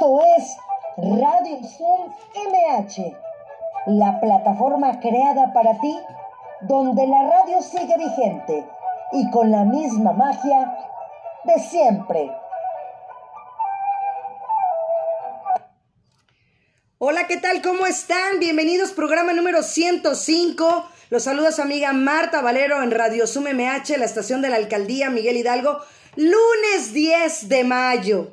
Esto es Radio Zoom MH, la plataforma creada para ti, donde la radio sigue vigente y con la misma magia de siempre. Hola, ¿qué tal? ¿Cómo están? Bienvenidos, programa número 105. Los saluda su amiga Marta Valero en Radio Zoom MH, la estación de la alcaldía Miguel Hidalgo, lunes 10 de mayo.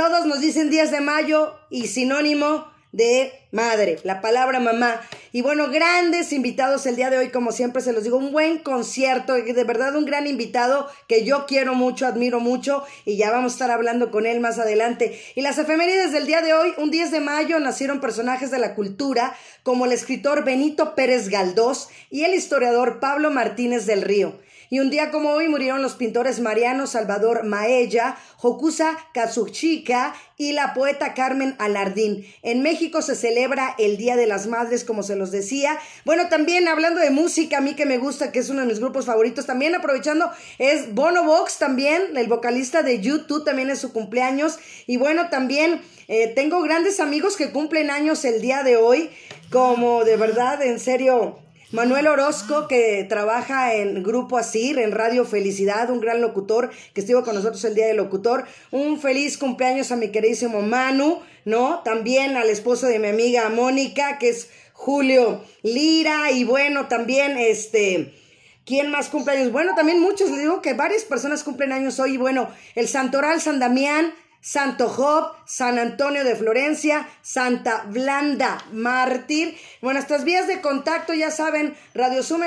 Todos nos dicen 10 de mayo y sinónimo de madre, la palabra mamá. Y bueno, grandes invitados el día de hoy, como siempre se los digo, un buen concierto, de verdad un gran invitado que yo quiero mucho, admiro mucho y ya vamos a estar hablando con él más adelante. Y las efemérides del día de hoy, un 10 de mayo nacieron personajes de la cultura como el escritor Benito Pérez Galdós y el historiador Pablo Martínez del Río. Y un día como hoy murieron los pintores Mariano Salvador Maella, Hokusa Kazuchika y la poeta Carmen Alardín. En México se celebra el Día de las Madres, como se los decía. Bueno, también hablando de música, a mí que me gusta, que es uno de mis grupos favoritos, también aprovechando, es Bono Vox también, el vocalista de YouTube, también es su cumpleaños. Y bueno, también eh, tengo grandes amigos que cumplen años el día de hoy, como de verdad, en serio, Manuel Orozco, que trabaja en Grupo Asir, en Radio Felicidad, un gran locutor que estuvo con nosotros el día del locutor. Un feliz cumpleaños a mi queridísimo Manu, ¿no? También al esposo de mi amiga Mónica, que es Julio Lira. Y bueno, también este. ¿Quién más cumpleaños? Bueno, también muchos, les digo que varias personas cumplen años hoy. Bueno, el Santoral San Damián, Santo Job, San Antonio de Florencia, Santa Blanda Mártir. Bueno, nuestras vías de contacto ya saben, radiosummh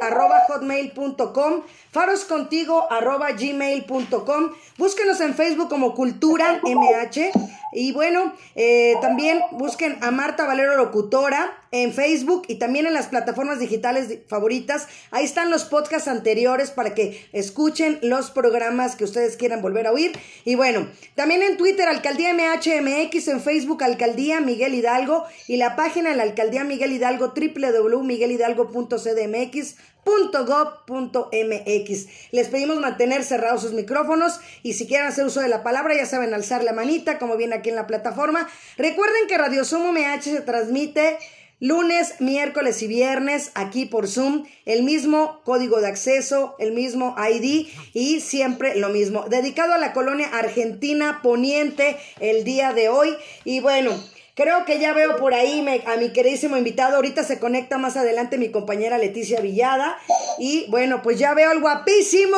arroba hotmail.com, faroscontigo arroba gmail.com. Búsquenos en Facebook como Cultura MH. Y bueno, eh, también busquen a Marta Valero Locutora en Facebook y también en las plataformas digitales favoritas. Ahí están los podcasts anteriores para que escuchen los programas que ustedes quieran volver a oír. Y bueno, también en Twitter, Alcaldía MHMX, en Facebook, Alcaldía Miguel Hidalgo y la página de la Alcaldía Miguel Hidalgo, www.miguelhidalgo.cdmx .gov.mx. Les pedimos mantener cerrados sus micrófonos y si quieren hacer uso de la palabra, ya saben, alzar la manita, como viene aquí en la plataforma. Recuerden que Radio Sumo MH se transmite lunes, miércoles y viernes aquí por Zoom, el mismo código de acceso, el mismo ID y siempre lo mismo. Dedicado a la colonia argentina poniente el día de hoy. Y bueno, Creo que ya veo por ahí a mi queridísimo invitado. Ahorita se conecta más adelante mi compañera Leticia Villada. Y bueno, pues ya veo al guapísimo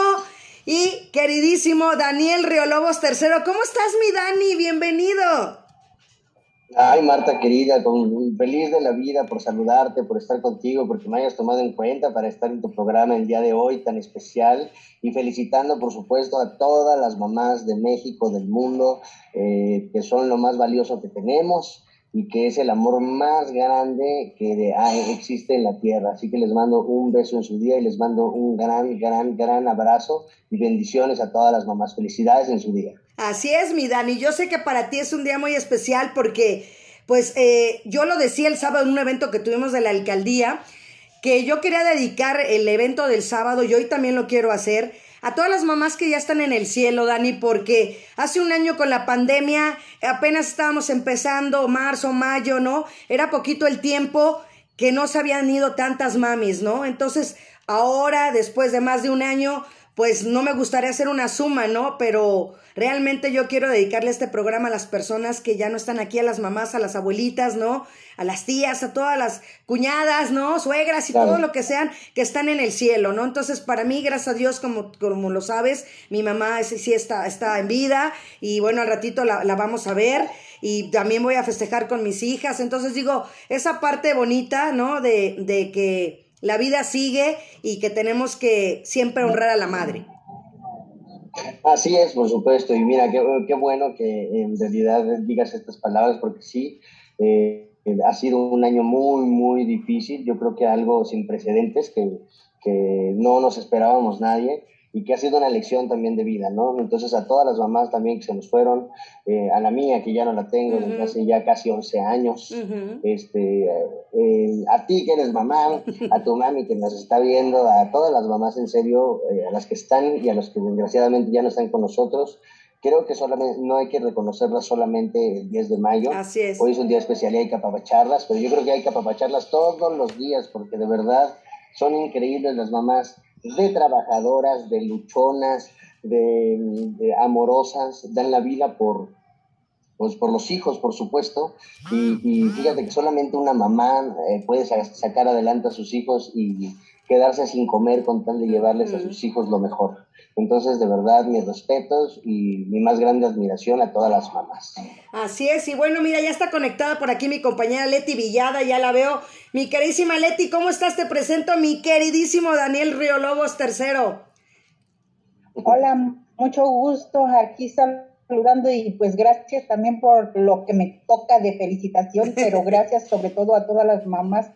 y queridísimo Daniel Riolobos III. ¿Cómo estás, mi Dani? Bienvenido. Ay, Marta querida, con, feliz de la vida por saludarte, por estar contigo, porque me hayas tomado en cuenta para estar en tu programa el día de hoy tan especial y felicitando, por supuesto, a todas las mamás de México, del mundo, eh, que son lo más valioso que tenemos y que es el amor más grande que existe en la tierra. Así que les mando un beso en su día y les mando un gran, gran, gran abrazo y bendiciones a todas las mamás. Felicidades en su día. Así es, mi Dani. Yo sé que para ti es un día muy especial porque, pues, eh, yo lo decía el sábado en un evento que tuvimos de la alcaldía, que yo quería dedicar el evento del sábado y hoy también lo quiero hacer a todas las mamás que ya están en el cielo, Dani, porque hace un año con la pandemia apenas estábamos empezando, marzo, mayo, ¿no? Era poquito el tiempo que no se habían ido tantas mamis, ¿no? Entonces, ahora, después de más de un año, pues no me gustaría hacer una suma, ¿no? Pero realmente yo quiero dedicarle este programa a las personas que ya no están aquí, a las mamás, a las abuelitas, ¿no? A las tías, a todas las cuñadas, ¿no? Suegras y todo lo que sean que están en el cielo, ¿no? Entonces, para mí, gracias a Dios, como, como lo sabes, mi mamá sí está, está en vida y bueno, al ratito la, la vamos a ver y también voy a festejar con mis hijas. Entonces, digo, esa parte bonita, ¿no? De, de que la vida sigue y que tenemos que siempre honrar a la madre. Así es, por supuesto. Y mira, qué, qué bueno que en realidad digas estas palabras porque sí, eh, ha sido un año muy, muy difícil. Yo creo que algo sin precedentes que, que no nos esperábamos nadie y que ha sido una lección también de vida, ¿no? Entonces a todas las mamás también que se nos fueron, eh, a la mía que ya no la tengo desde hace ya casi 11 años, este, eh, a ti que eres mamá, a tu mami que nos está viendo, a todas las mamás en serio, eh, a las que están y a los que desgraciadamente ya no están con nosotros, creo que solamente, no hay que reconocerlas solamente el 10 de mayo. Así es. Hoy es un día especial y hay que apapacharlas, pero yo creo que hay que apapacharlas todos los días porque de verdad son increíbles las mamás de trabajadoras, de luchonas, de, amorosas, dan la vida por, pues por los hijos, por supuesto, y, fíjate que solamente una mamá eh, puede sacar adelante a sus hijos y quedarse sin comer con tal de llevarles a sus hijos lo mejor. Entonces, de verdad, mis respetos y mi más grande admiración a todas las mamás. Así es, y bueno, mira, ya está conectada por aquí mi compañera Leti Villada, ya la veo. Mi queridísima Leti, ¿cómo estás? Te presento a mi queridísimo Daniel Río Lobos III. Hola, mucho gusto aquí saludando y pues gracias también por lo que me toca de felicitación, pero gracias sobre todo a todas las mamás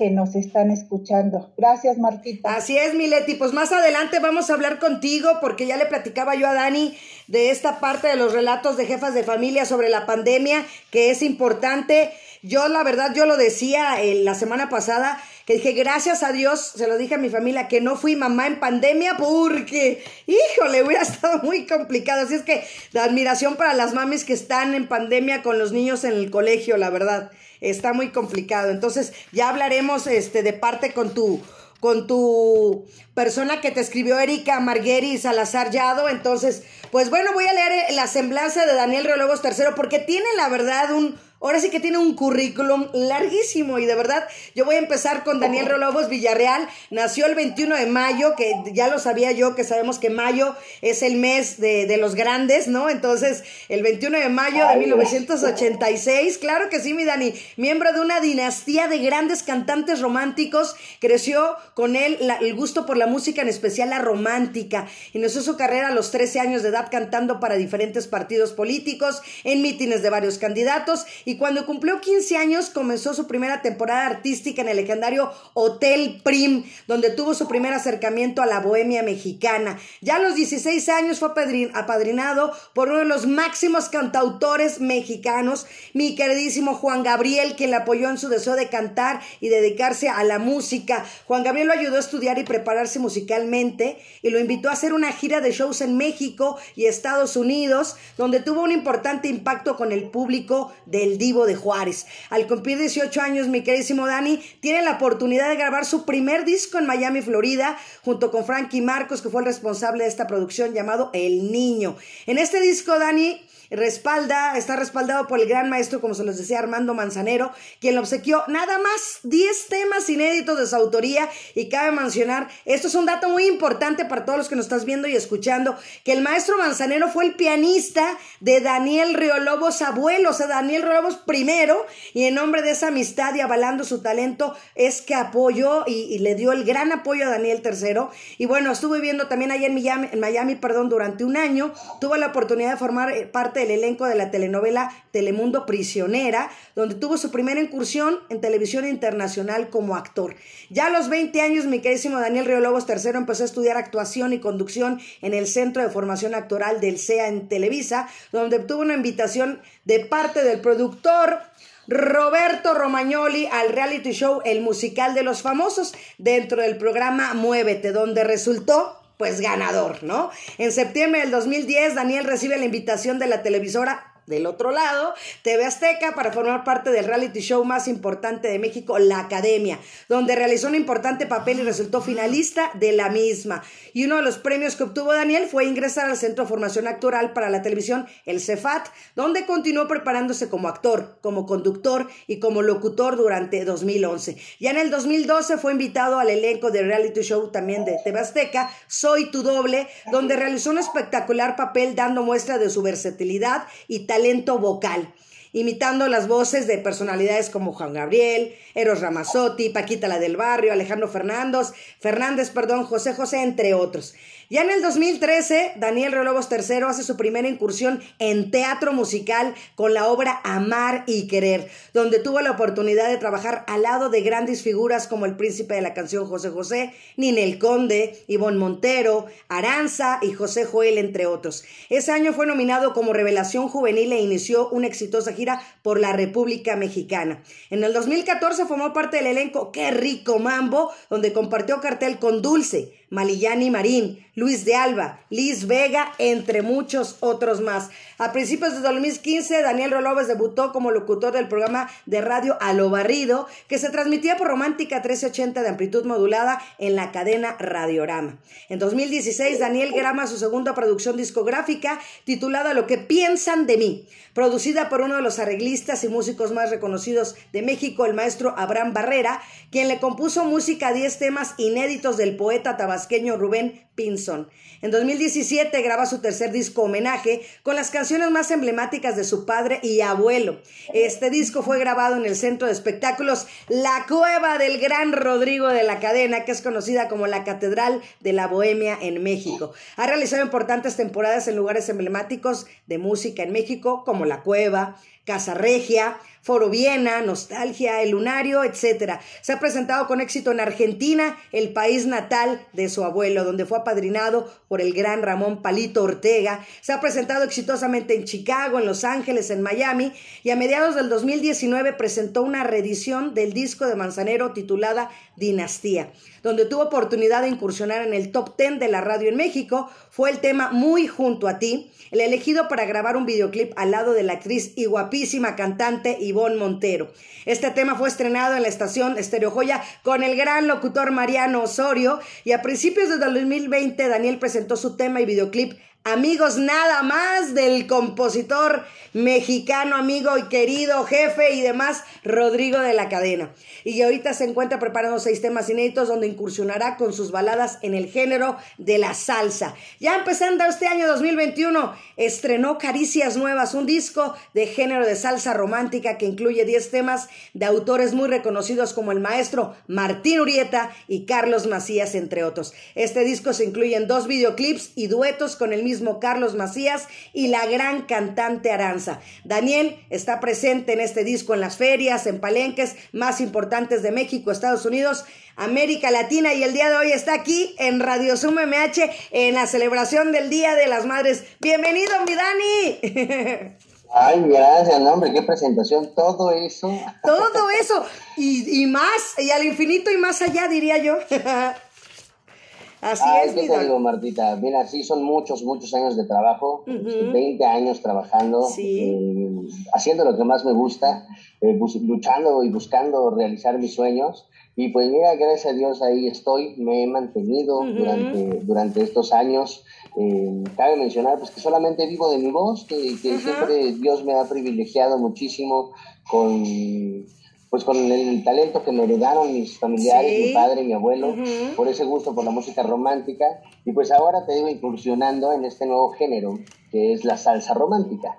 que nos están escuchando. Gracias, Martita. Así es, Mileti. Pues más adelante vamos a hablar contigo porque ya le platicaba yo a Dani de esta parte de los relatos de jefas de familia sobre la pandemia, que es importante. Yo, la verdad, yo lo decía eh, la semana pasada, que dije, gracias a Dios, se lo dije a mi familia, que no fui mamá en pandemia porque, híjole, hubiera estado muy complicado. Así es que la admiración para las mamis que están en pandemia con los niños en el colegio, la verdad está muy complicado. Entonces, ya hablaremos este, de parte con tu con tu persona que te escribió Erika Margueri Salazar Yado. Entonces, pues bueno, voy a leer la semblanza de Daniel Reologos III porque tiene la verdad un Ahora sí que tiene un currículum larguísimo y de verdad yo voy a empezar con Daniel Rolobos Villarreal. Nació el 21 de mayo, que ya lo sabía yo, que sabemos que mayo es el mes de, de los grandes, ¿no? Entonces, el 21 de mayo de 1986, claro que sí, mi Dani, miembro de una dinastía de grandes cantantes románticos, creció con él el gusto por la música, en especial la romántica. Inició su carrera a los 13 años de edad cantando para diferentes partidos políticos, en mítines de varios candidatos y cuando cumplió 15 años comenzó su primera temporada artística en el legendario Hotel Prim, donde tuvo su primer acercamiento a la bohemia mexicana. Ya a los 16 años fue apadrinado por uno de los máximos cantautores mexicanos, mi queridísimo Juan Gabriel, quien le apoyó en su deseo de cantar y dedicarse a la música. Juan Gabriel lo ayudó a estudiar y prepararse musicalmente y lo invitó a hacer una gira de shows en México y Estados Unidos, donde tuvo un importante impacto con el público del Divo de Juárez. Al cumplir 18 años, mi queridísimo Dani tiene la oportunidad de grabar su primer disco en Miami, Florida, junto con Frankie Marcos, que fue el responsable de esta producción llamado El Niño. En este disco, Dani respalda, está respaldado por el gran maestro, como se los decía, Armando Manzanero, quien le obsequió nada más 10 temas inéditos de su autoría. Y cabe mencionar, esto es un dato muy importante para todos los que nos estás viendo y escuchando, que el maestro Manzanero fue el pianista de Daniel Riolobos abuelo, o sea, Daniel Riolobos primero, y en nombre de esa amistad y avalando su talento, es que apoyó y, le dio el gran apoyo a Daniel III. Y bueno, estuve viviendo también allá en Miami, en Miami, perdón, durante un año, tuve la oportunidad de formar eh, parte el elenco de la telenovela Telemundo Prisionera, donde tuvo su primera incursión en televisión internacional como actor. Ya a los 20 años, mi queridísimo Daniel Lobos III empezó a estudiar actuación y conducción en el Centro de Formación Actoral del CEA en Televisa, donde obtuvo una invitación de parte del productor Roberto Romagnoli al reality show El Musical de los Famosos dentro del programa Muévete, donde resultó pues ganador, ¿no? En septiembre del 2010, Daniel recibe la invitación de la televisora del otro lado, TV Azteca para formar parte del reality show más importante de México, La Academia, donde realizó un importante papel y resultó finalista de la misma. Y uno de los premios que obtuvo Daniel fue ingresar al Centro de Formación Actoral para la televisión, el CEFAT, donde continuó preparándose como actor, como conductor y como locutor durante 2011. Ya en el 2012 fue invitado al elenco de reality show también de TV Azteca, Soy tu doble, donde realizó un espectacular papel dando muestra de su versatilidad y talento talento vocal, imitando las voces de personalidades como Juan Gabriel, Eros Ramazzotti, Paquita la del Barrio, Alejandro Fernández, Fernández, perdón, José José, entre otros. Ya en el 2013, Daniel Relobos III hace su primera incursión en teatro musical con la obra Amar y Querer, donde tuvo la oportunidad de trabajar al lado de grandes figuras como el príncipe de la canción José José, Ninel Conde, Ivonne Montero, Aranza y José Joel, entre otros. Ese año fue nominado como Revelación Juvenil e inició una exitosa por la República Mexicana. En el 2014 formó parte del elenco Qué Rico Mambo, donde compartió cartel con Dulce, Malillani Marín, Luis de Alba, Liz Vega, entre muchos otros más. A principios de 2015, Daniel Rolóvez debutó como locutor del programa de radio A lo Barrido, que se transmitía por Romántica 1380 de amplitud modulada en la cadena Radiorama. En 2016, Daniel grama su segunda producción discográfica titulada Lo que piensan de mí, producida por uno de los arreglistas y músicos más reconocidos de México, el maestro Abraham Barrera, quien le compuso música a 10 temas inéditos del poeta tabasqueño Rubén Pinson. En 2017 graba su tercer disco homenaje con las canciones más emblemáticas de su padre y abuelo. Este disco fue grabado en el centro de espectáculos La Cueva del Gran Rodrigo de la Cadena, que es conocida como la Catedral de la Bohemia en México. Ha realizado importantes temporadas en lugares emblemáticos de música en México como La Cueva, Casa Regia, Foro Viena, Nostalgia, El Lunario, etc. Se ha presentado con éxito en Argentina, el país natal de su abuelo, donde fue apadrinado por el gran Ramón Palito Ortega. Se ha presentado exitosamente en Chicago, en Los Ángeles, en Miami y a mediados del 2019 presentó una reedición del disco de Manzanero titulada Dinastía, donde tuvo oportunidad de incursionar en el top 10 de la radio en México. Fue el tema Muy junto a ti, el elegido para grabar un videoclip al lado de la actriz y guapísima cantante Ivonne Montero. Este tema fue estrenado en la estación Estereo Joya con el gran locutor Mariano Osorio y a principios de 2020 Daniel presentó su tema y videoclip Amigos nada más del compositor mexicano, amigo y querido jefe y demás, Rodrigo de la Cadena. Y ahorita se encuentra preparando seis temas inéditos donde incursionará con sus baladas en el género de la salsa. Ya empezando este año 2021, estrenó Caricias Nuevas, un disco de género de salsa romántica que incluye 10 temas de autores muy reconocidos como el maestro Martín Urieta y Carlos Macías, entre otros. Este disco se incluye en dos videoclips y duetos con el mismo Carlos Macías y la gran cantante Aranza. Daniel está presente en este disco en las ferias, en palenques más importantes de México, Estados Unidos, América Latina y el día de hoy está aquí en Radio Zoom MH en la celebración del Día de las Madres. Bienvenido, mi Dani. Ay, gracias, hombre, qué presentación, todo eso. Todo eso, y, y más, y al infinito y más allá, diría yo. Así es, ¿qué te digo, Martita? Mira, sí, son muchos, muchos años de trabajo, 20 años trabajando, eh, haciendo lo que más me gusta, eh, luchando y buscando realizar mis sueños. Y pues mira, gracias a Dios ahí estoy, me he mantenido durante, durante estos años. Eh, cabe mencionar pues que solamente vivo de mi voz, que, que siempre Dios me ha privilegiado muchísimo con pues con el talento que me heredaron mis familiares, mi padre, mi abuelo, por ese gusto por la música romántica, y pues ahora te digo incursionando en este nuevo género, que es la salsa romántica.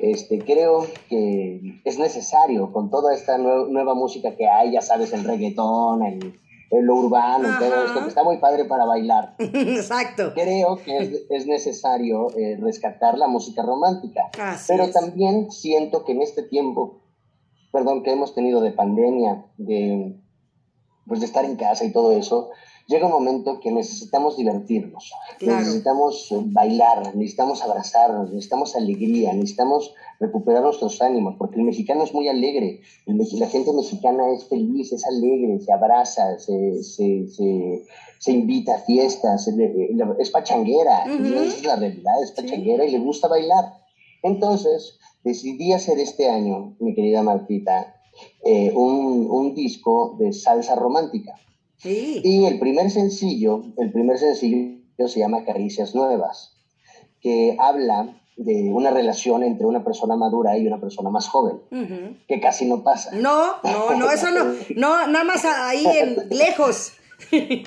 Este, creo que es necesario con toda esta nueva música que hay, ya sabes, el reggaetón, el, lo urbano, todo esto, que está muy padre para bailar. Exacto. Creo que es, necesario eh, rescatar la música romántica. pero también siento que en este tiempo perdón, que hemos tenido de pandemia, de, pues de estar en casa y todo eso, llega un momento que necesitamos divertirnos, necesitamos eh, bailar, necesitamos abrazarnos, necesitamos alegría, necesitamos recuperar nuestros ánimos, porque el mexicano es muy alegre, la gente mexicana es feliz, es alegre, se abraza, se, se, se, invita a fiestas, es pachanguera, es la realidad, es pachanguera y le gusta bailar. Entonces, decidí hacer este año, mi querida Martita, eh, un, disco de salsa romántica. Y el primer sencillo, el primer sencillo se llama Caricias Nuevas, que habla de una relación entre una persona madura y una persona más joven, que casi no pasa. No, no, no, eso no, no, nada más ahí en lejos.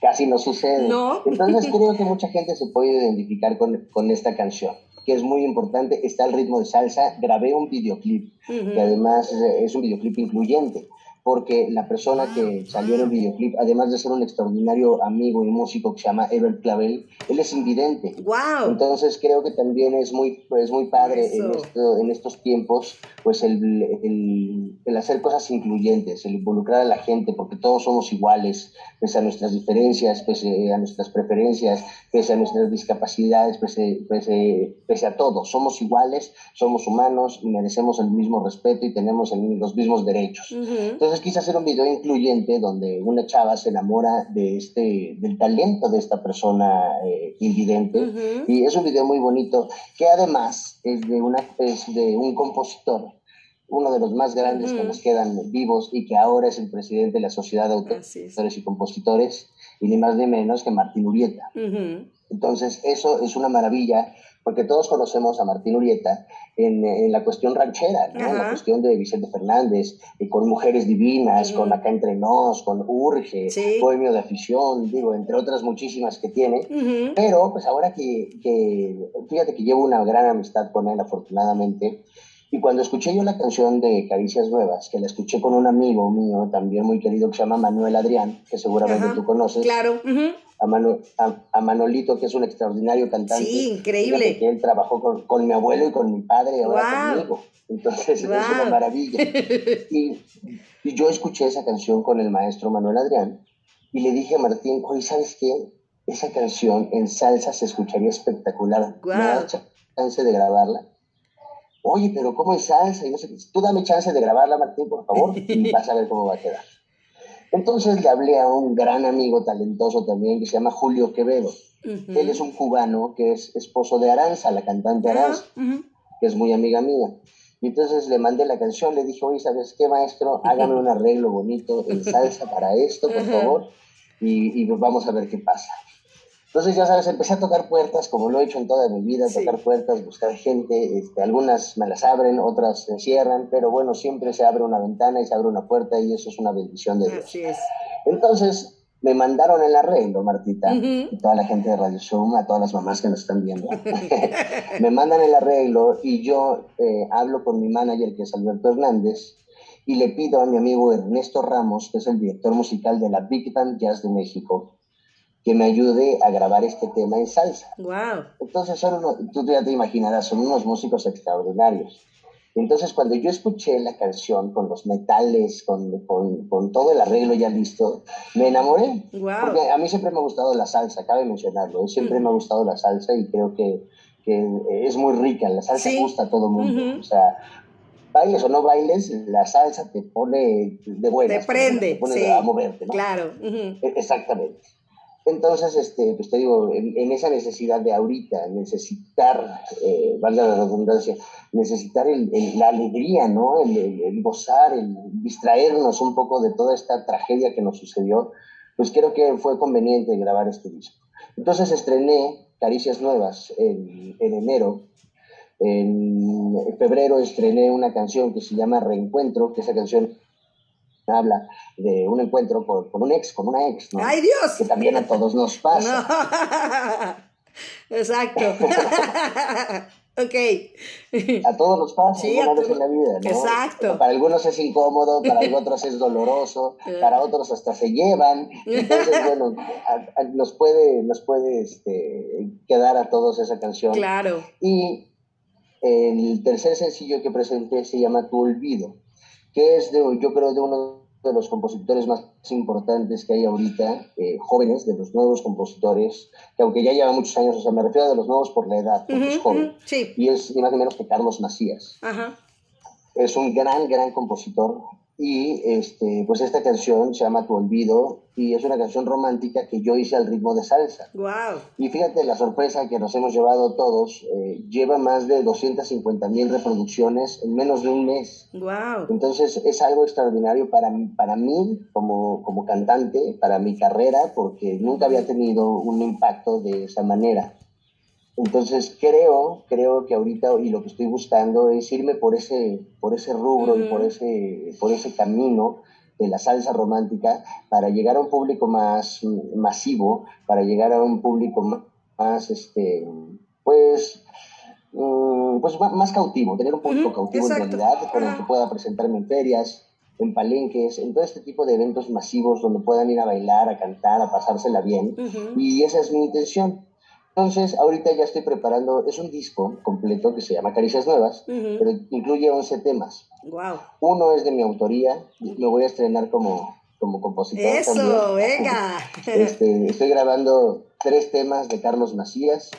casi no sucede. Entonces creo que mucha gente se puede identificar con, con esta canción que es muy importante, está el ritmo de salsa. Grabé un videoclip, que además es un videoclip incluyente porque la persona que salió en el videoclip, además de ser un extraordinario amigo y músico que se llama Ever Clavel, él es invidente. Wow. Entonces creo que también es muy, es muy padre en, esto, en, estos tiempos, pues el, el, el, hacer cosas incluyentes, el involucrar a la gente, porque todos somos iguales, pese a nuestras diferencias, pese a nuestras preferencias, pese a nuestras discapacidades, pese, pese, pese a todo. Somos iguales, somos humanos, merecemos el mismo respeto y tenemos los mismos derechos. Entonces, Entonces quise hacer un video incluyente donde una chava se enamora de este, del talento de esta persona eh, invidente. Y es un video muy bonito que además es de, una, es de un compositor, uno de los más grandes que nos quedan vivos y que ahora es el presidente de la Sociedad de Autores y Compositores, y ni más ni menos que Martín Urieta. Entonces, eso es una maravilla, porque todos conocemos a Martín Urieta en, en la cuestión ranchera, ¿no? en la cuestión de Vicente Fernández, y con Mujeres Divinas, con Acá Entre Nos, con Urge, Poemio de Afición, digo, entre otras muchísimas que tiene. Pero, pues ahora que, que, fíjate que llevo una gran amistad con él, afortunadamente, y cuando escuché yo la canción de Caricias Nuevas, que la escuché con un amigo mío también muy querido que se llama Manuel Adrián, que seguramente tú conoces. Claro a, Manolito, que es un extraordinario cantante. Sí, increíble. Que él trabajó con, mi abuelo y con mi padre y ahora conmigo. Entonces es una maravilla. Y, yo escuché esa canción con el maestro Manuel Adrián y le dije a Martín, oye, ¿sabes qué? Esa canción en salsa se escucharía espectacular. ¿Me das chance de grabarla? Oye, pero ¿cómo es salsa? Y no sé, tú dame chance de grabarla, Martín, por favor, y vas a ver cómo va a quedar. Entonces le hablé a un gran amigo talentoso también que se llama Julio Quevedo. Él es un cubano que es esposo de Aranza, la cantante Aranza, que es muy amiga mía. Y entonces le mandé la canción, le dije, oye, ¿sabes qué, maestro? Hágame un arreglo bonito en salsa para esto, por favor, y, y vamos a ver qué pasa. Entonces, ya sabes, empecé a tocar puertas, como lo he hecho en toda mi vida, tocar puertas, buscar gente, este, algunas me las abren, otras se cierran, pero bueno, siempre se abre una ventana y se abre una puerta y eso es una bendición de Dios. Así es. Entonces, me mandaron el arreglo, Martita, y toda la gente de Radio Zoom, a todas las mamás que nos están viendo. me mandan el arreglo y yo eh, hablo con mi manager, que es Alberto Hernández, y le pido a mi amigo Ernesto Ramos, que es el director musical de la Big Band Jazz de México, que me ayude a grabar este tema en salsa. Wow. Entonces, son tú ya te imaginarás, son unos músicos extraordinarios. Entonces, cuando yo escuché la canción con los metales, con, con, con todo el arreglo ya listo, me enamoré. Wow. Porque a mí siempre me ha gustado la salsa, cabe mencionarlo. ¿eh? Siempre me ha gustado la salsa y creo que, que es muy rica. La salsa gusta a todo el mundo. O sea, bailes o no bailes, la salsa te pone de buenas. Te prende. Te pone a moverte, ¿no? Claro. E, exactamente. Entonces, este, pues te digo, en, esa necesidad de ahorita, necesitar, eh, valga la redundancia, necesitar el, la alegría, ¿no? El, gozar, el distraernos un poco de toda esta tragedia que nos sucedió, pues creo que fue conveniente grabar este disco. Entonces estrené Caricias Nuevas en, en enero. En febrero estrené una canción que se llama Reencuentro, que esa canción habla de un encuentro con, un ex, con una ex, ¿no? ¡Ay, Dios! Que también a todos nos pasa. Exacto. ok. A todos nos pasa sí, una vez en la vida, ¿no? Exacto. Para algunos es incómodo, para otros es doloroso, para otros hasta se llevan. Entonces, bueno, nos puede, nos puede este, quedar a todos esa canción. Claro. Y el tercer sencillo que presenté se llama Tu Olvido que es, de, yo creo, de uno de los compositores más importantes que hay ahorita, eh, jóvenes, de los nuevos compositores, que aunque ya lleva muchos años, o sea, me refiero a de los nuevos por la edad, porque es joven. sí. Y es ni más ni menos que Carlos Macías. Ajá. Es un gran, gran compositor, y este, pues esta canción se llama Tu Olvido y es una canción romántica que yo hice al ritmo de salsa. Wow. Y fíjate la sorpresa que nos hemos llevado todos, eh, lleva más de 250 mil reproducciones en menos de un mes. Wow. Entonces es algo extraordinario para, para mí como, como cantante, para mi carrera, porque nunca había tenido un impacto de esa manera. Entonces creo, creo que ahorita y lo que estoy buscando es irme por ese, por ese rubro y por ese, por ese camino de la salsa romántica para llegar a un público más masivo, para llegar a un público más, este, pues, mm, pues más, cautivo, tener un público cautivo en realidad, con el que pueda presentarme en ferias, en palenques, en todo este tipo de eventos masivos donde puedan ir a bailar, a cantar, a pasársela bien. Y esa es mi intención. Entonces, ahorita ya estoy preparando, es un disco completo que se llama Caricias Nuevas, pero incluye 11 temas. Wow. Uno es de mi autoría, me voy a estrenar como, como compositor. Eso, venga. Este, estoy grabando tres temas de Carlos Macías.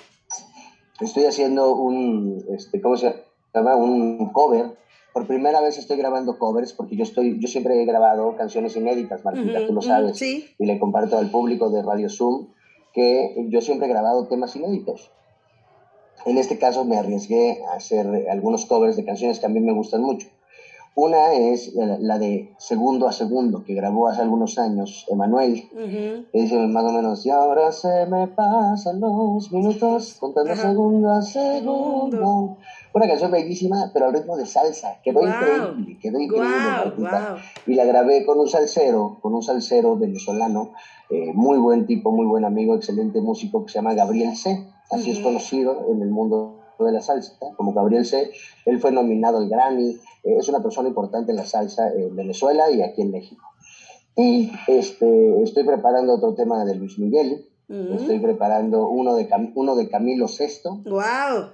Estoy haciendo un, este, ¿cómo se llama? un cover. Por primera vez estoy grabando covers porque yo estoy, yo siempre he grabado canciones inéditas, Martita, tú lo sabes. sí. Y le comparto al público de Radio Zoom que yo siempre he grabado temas inéditos. En este caso me arriesgué a hacer algunos covers de canciones que a mí me gustan mucho. Una es la de Segundo a Segundo, que grabó hace algunos años Emanuel. que dice más o menos, y ahora se me pasan los minutos contando segundo a segundo. Una canción bellísima, pero al ritmo de salsa. Quedó increíble, quedó increíble. Y la grabé con un salsero, con un salsero venezolano, eh, muy buen tipo, muy buen amigo, excelente músico, que se llama Gabriel C. Así es conocido en el mundo de la salsa, como Gabriel C. Él fue nominado al Grammy, eh, es una persona importante en la salsa en Venezuela y aquí en México. Y este, estoy preparando otro tema de Luis Miguel, estoy preparando uno de, uno de Camilo VI. ¡Wow!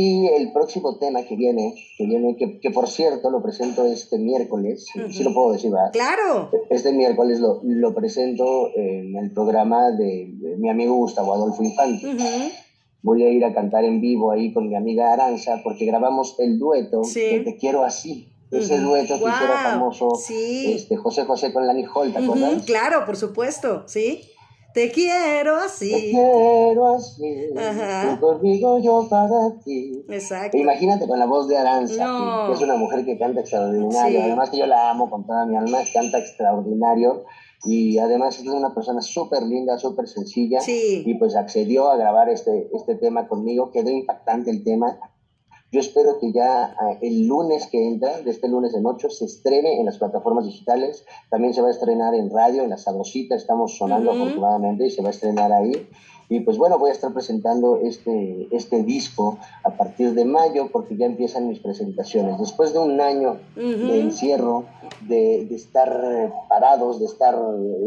Y el próximo tema que viene, que viene, que, que por cierto lo presento este miércoles, si lo puedo decir, ¿verdad? Claro. Este miércoles lo, lo presento en el programa de, mi amigo Gustavo Adolfo Infante voy a ir a cantar en vivo ahí con mi amiga Aranza, porque grabamos el dueto de Te Quiero Así. Ese dueto que hiciera famoso este, José José con Lani Holt, ¿te acuerdas? Claro, por supuesto, sí. Te quiero así. Te quiero así. Tú conmigo, yo para ti. Exacto. E imagínate con la voz de Aranza, que es una mujer que canta extraordinario. Además que yo la amo con toda mi alma, canta extraordinario y además es una persona súper linda, súper sencilla y pues accedió a grabar este, este tema conmigo, quedó impactante el tema. Yo espero que ya ah, el lunes que entra, de este lunes en 8, se estrene en las plataformas digitales. También se va a estrenar en radio, en la Sabrosita, estamos sonando afortunadamente y se va a estrenar ahí. Y pues bueno, voy a estar presentando este, este disco a partir de mayo porque ya empiezan mis presentaciones. Después de un año de encierro, de, de, estar parados, de estar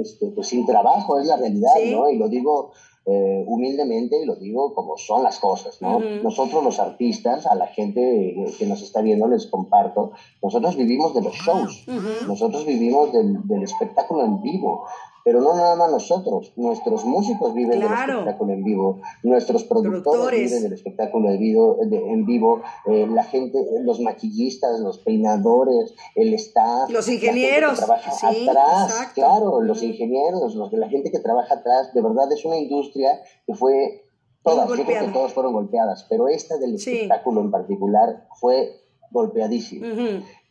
este, pues sin trabajo, es la realidad, ¿no? Y lo digo eh, humildemente y lo digo como son las cosas, ¿no? Nosotros los artistas, a la gente que nos está viendo les comparto, nosotros vivimos de los shows, nosotros vivimos del, del espectáculo en vivo, pero no nada más nosotros, nuestros músicos viven del espectáculo en vivo, nuestros productores, viven del espectáculo en vivo, en vivo eh, la gente, los maquillistas, los peinadores, el staff, los ingenieros, la gente que trabaja atrás, claro, los ingenieros, los, la gente que trabaja atrás, de verdad es una industria que fue todas, yo creo que todas fueron golpeadas, pero esta del espectáculo en particular fue golpeadísima.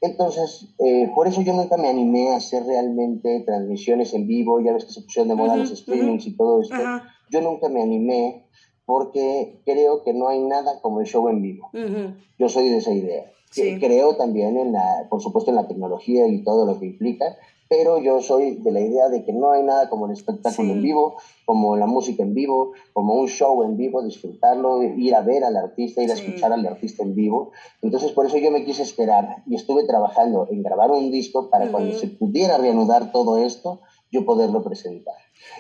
Entonces, eh, por eso yo nunca me animé a hacer realmente transmisiones en vivo, ya ves que se pusieron de moda los streamings y todo esto. Yo nunca me animé porque creo que no hay nada como el show en vivo. Yo soy de esa idea. Creo también en la, por supuesto, en la tecnología y todo lo que implica, pero yo soy de la idea de que no hay nada como el espectáculo en vivo, como la música en vivo, como un show en vivo, disfrutarlo, ir a ver al artista, ir a escuchar al artista en vivo. Entonces por eso yo me quise esperar y estuve trabajando en grabar un disco para cuando se pudiera reanudar todo esto, yo poderlo presentar.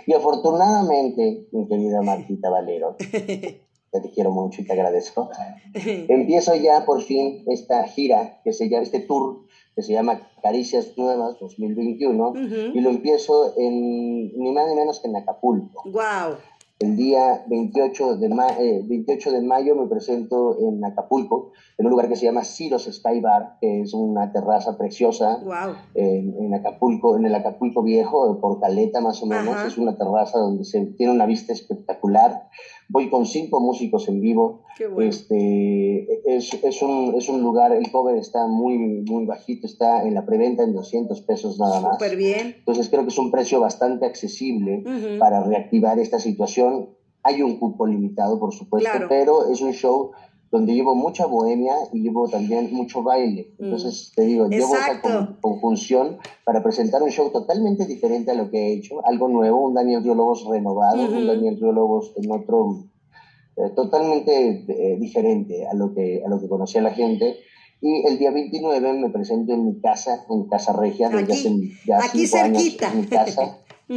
Y afortunadamente, mi querida Martita Valero, te quiero mucho y te agradezco, empiezo ya por fin esta gira, que se llama, este tour que se llama Caricias Nuevas 2021 y lo empiezo en ni más ni menos que en Acapulco. Wow. El día 28 de, 28 eh, de mayo me presento en Acapulco, en un lugar que se llama Ciros Sky Bar, que es una terraza preciosa wow. en, Acapulco, en el Acapulco Viejo, Portaleta más o menos. Es una terraza donde se tiene una vista espectacular voy con cinco músicos en vivo. Este, es, es, un, es un lugar, el cover está muy, muy bajito, está en la preventa en 200 pesos nada más. Súper bien. Entonces creo que es un precio bastante accesible para reactivar esta situación. Hay un cupo limitado, por supuesto, pero es un show donde llevo mucha bohemia y llevo también mucho baile. Mm. Entonces, te digo, llevo esa conjunción para presentar un show totalmente diferente a lo que he hecho, algo nuevo, un Daniel Río Lobos renovado, un Daniel Río Lobos en otro, eh, totalmente eh, diferente a lo, que, a lo que conocía la gente. Y el día 29 me presento en mi casa, en Casa Regia, aquí, hace ya aquí cerquita. en mi casa.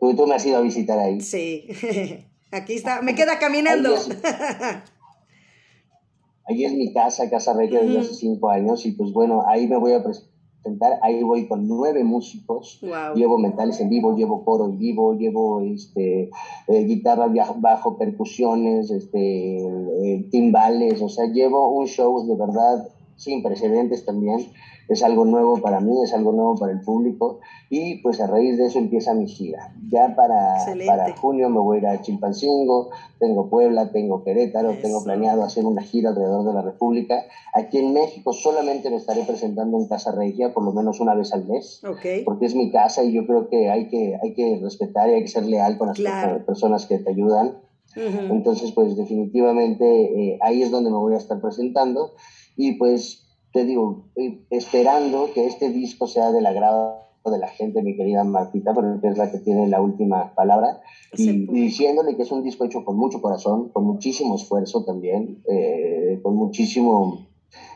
tú, tú me has ido a visitar ahí. Sí. Aquí está, me queda caminando. Ahí es, mi casa, Casa Regia, desde hace cinco años, y pues bueno, ahí me voy a presentar ahí voy con nueve músicos, llevo metales en vivo, llevo coro en vivo, llevo este, eh, guitarra bajo, percusiones, este, eh, timbales, o sea, llevo un show de verdad sin precedentes también. Es algo nuevo para mí, es algo nuevo para el público. Y pues a raíz de eso empieza mi gira. Ya para, para junio me voy a ir a Chilpancingo, tengo Puebla, tengo Querétaro, tengo planeado hacer una gira alrededor de la República. Aquí en México solamente me estaré presentando en Casa Regia por lo menos una vez al mes, porque es mi casa y yo creo que hay que, hay que respetar y hay que ser leal con las personas que te ayudan. Entonces, pues definitivamente eh, ahí es donde me voy a estar presentando y pues te digo, esperando que este disco sea del agrado de la gente, mi querida Martita, porque es la que tiene la última palabra, y, diciéndole que es un disco hecho con mucho corazón, con muchísimo esfuerzo también, eh, con muchísimo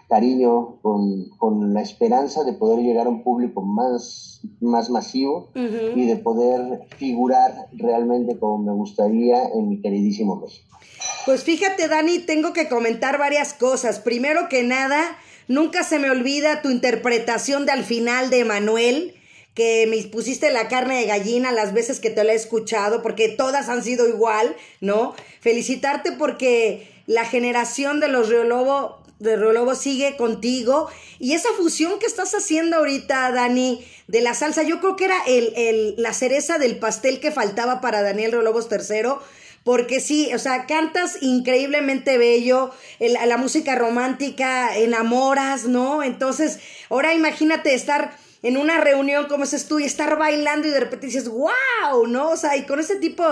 cariño, con, con, la esperanza de poder llegar a un público más, más masivo y de poder figurar realmente como me gustaría en mi queridísimo México. Pues fíjate, Dani, tengo que comentar varias cosas. Primero que nada, Nunca se me olvida tu interpretación de al final de Manuel, que me pusiste la carne de gallina las veces que te lo he escuchado, porque todas han sido igual, ¿no? Felicitarte porque la generación de los Río de sigue contigo. Y esa fusión que estás haciendo ahorita, Dani, de la salsa, yo creo que era el, el, la cereza del pastel que faltaba para Daniel Río Lobos III porque sí, o sea, cantas increíblemente bello, la música romántica, enamoras, ¿no? Entonces, ahora imagínate estar en una reunión como ese tú y estar bailando y de repente dices, wow, ¿no? O sea, y con ese tipo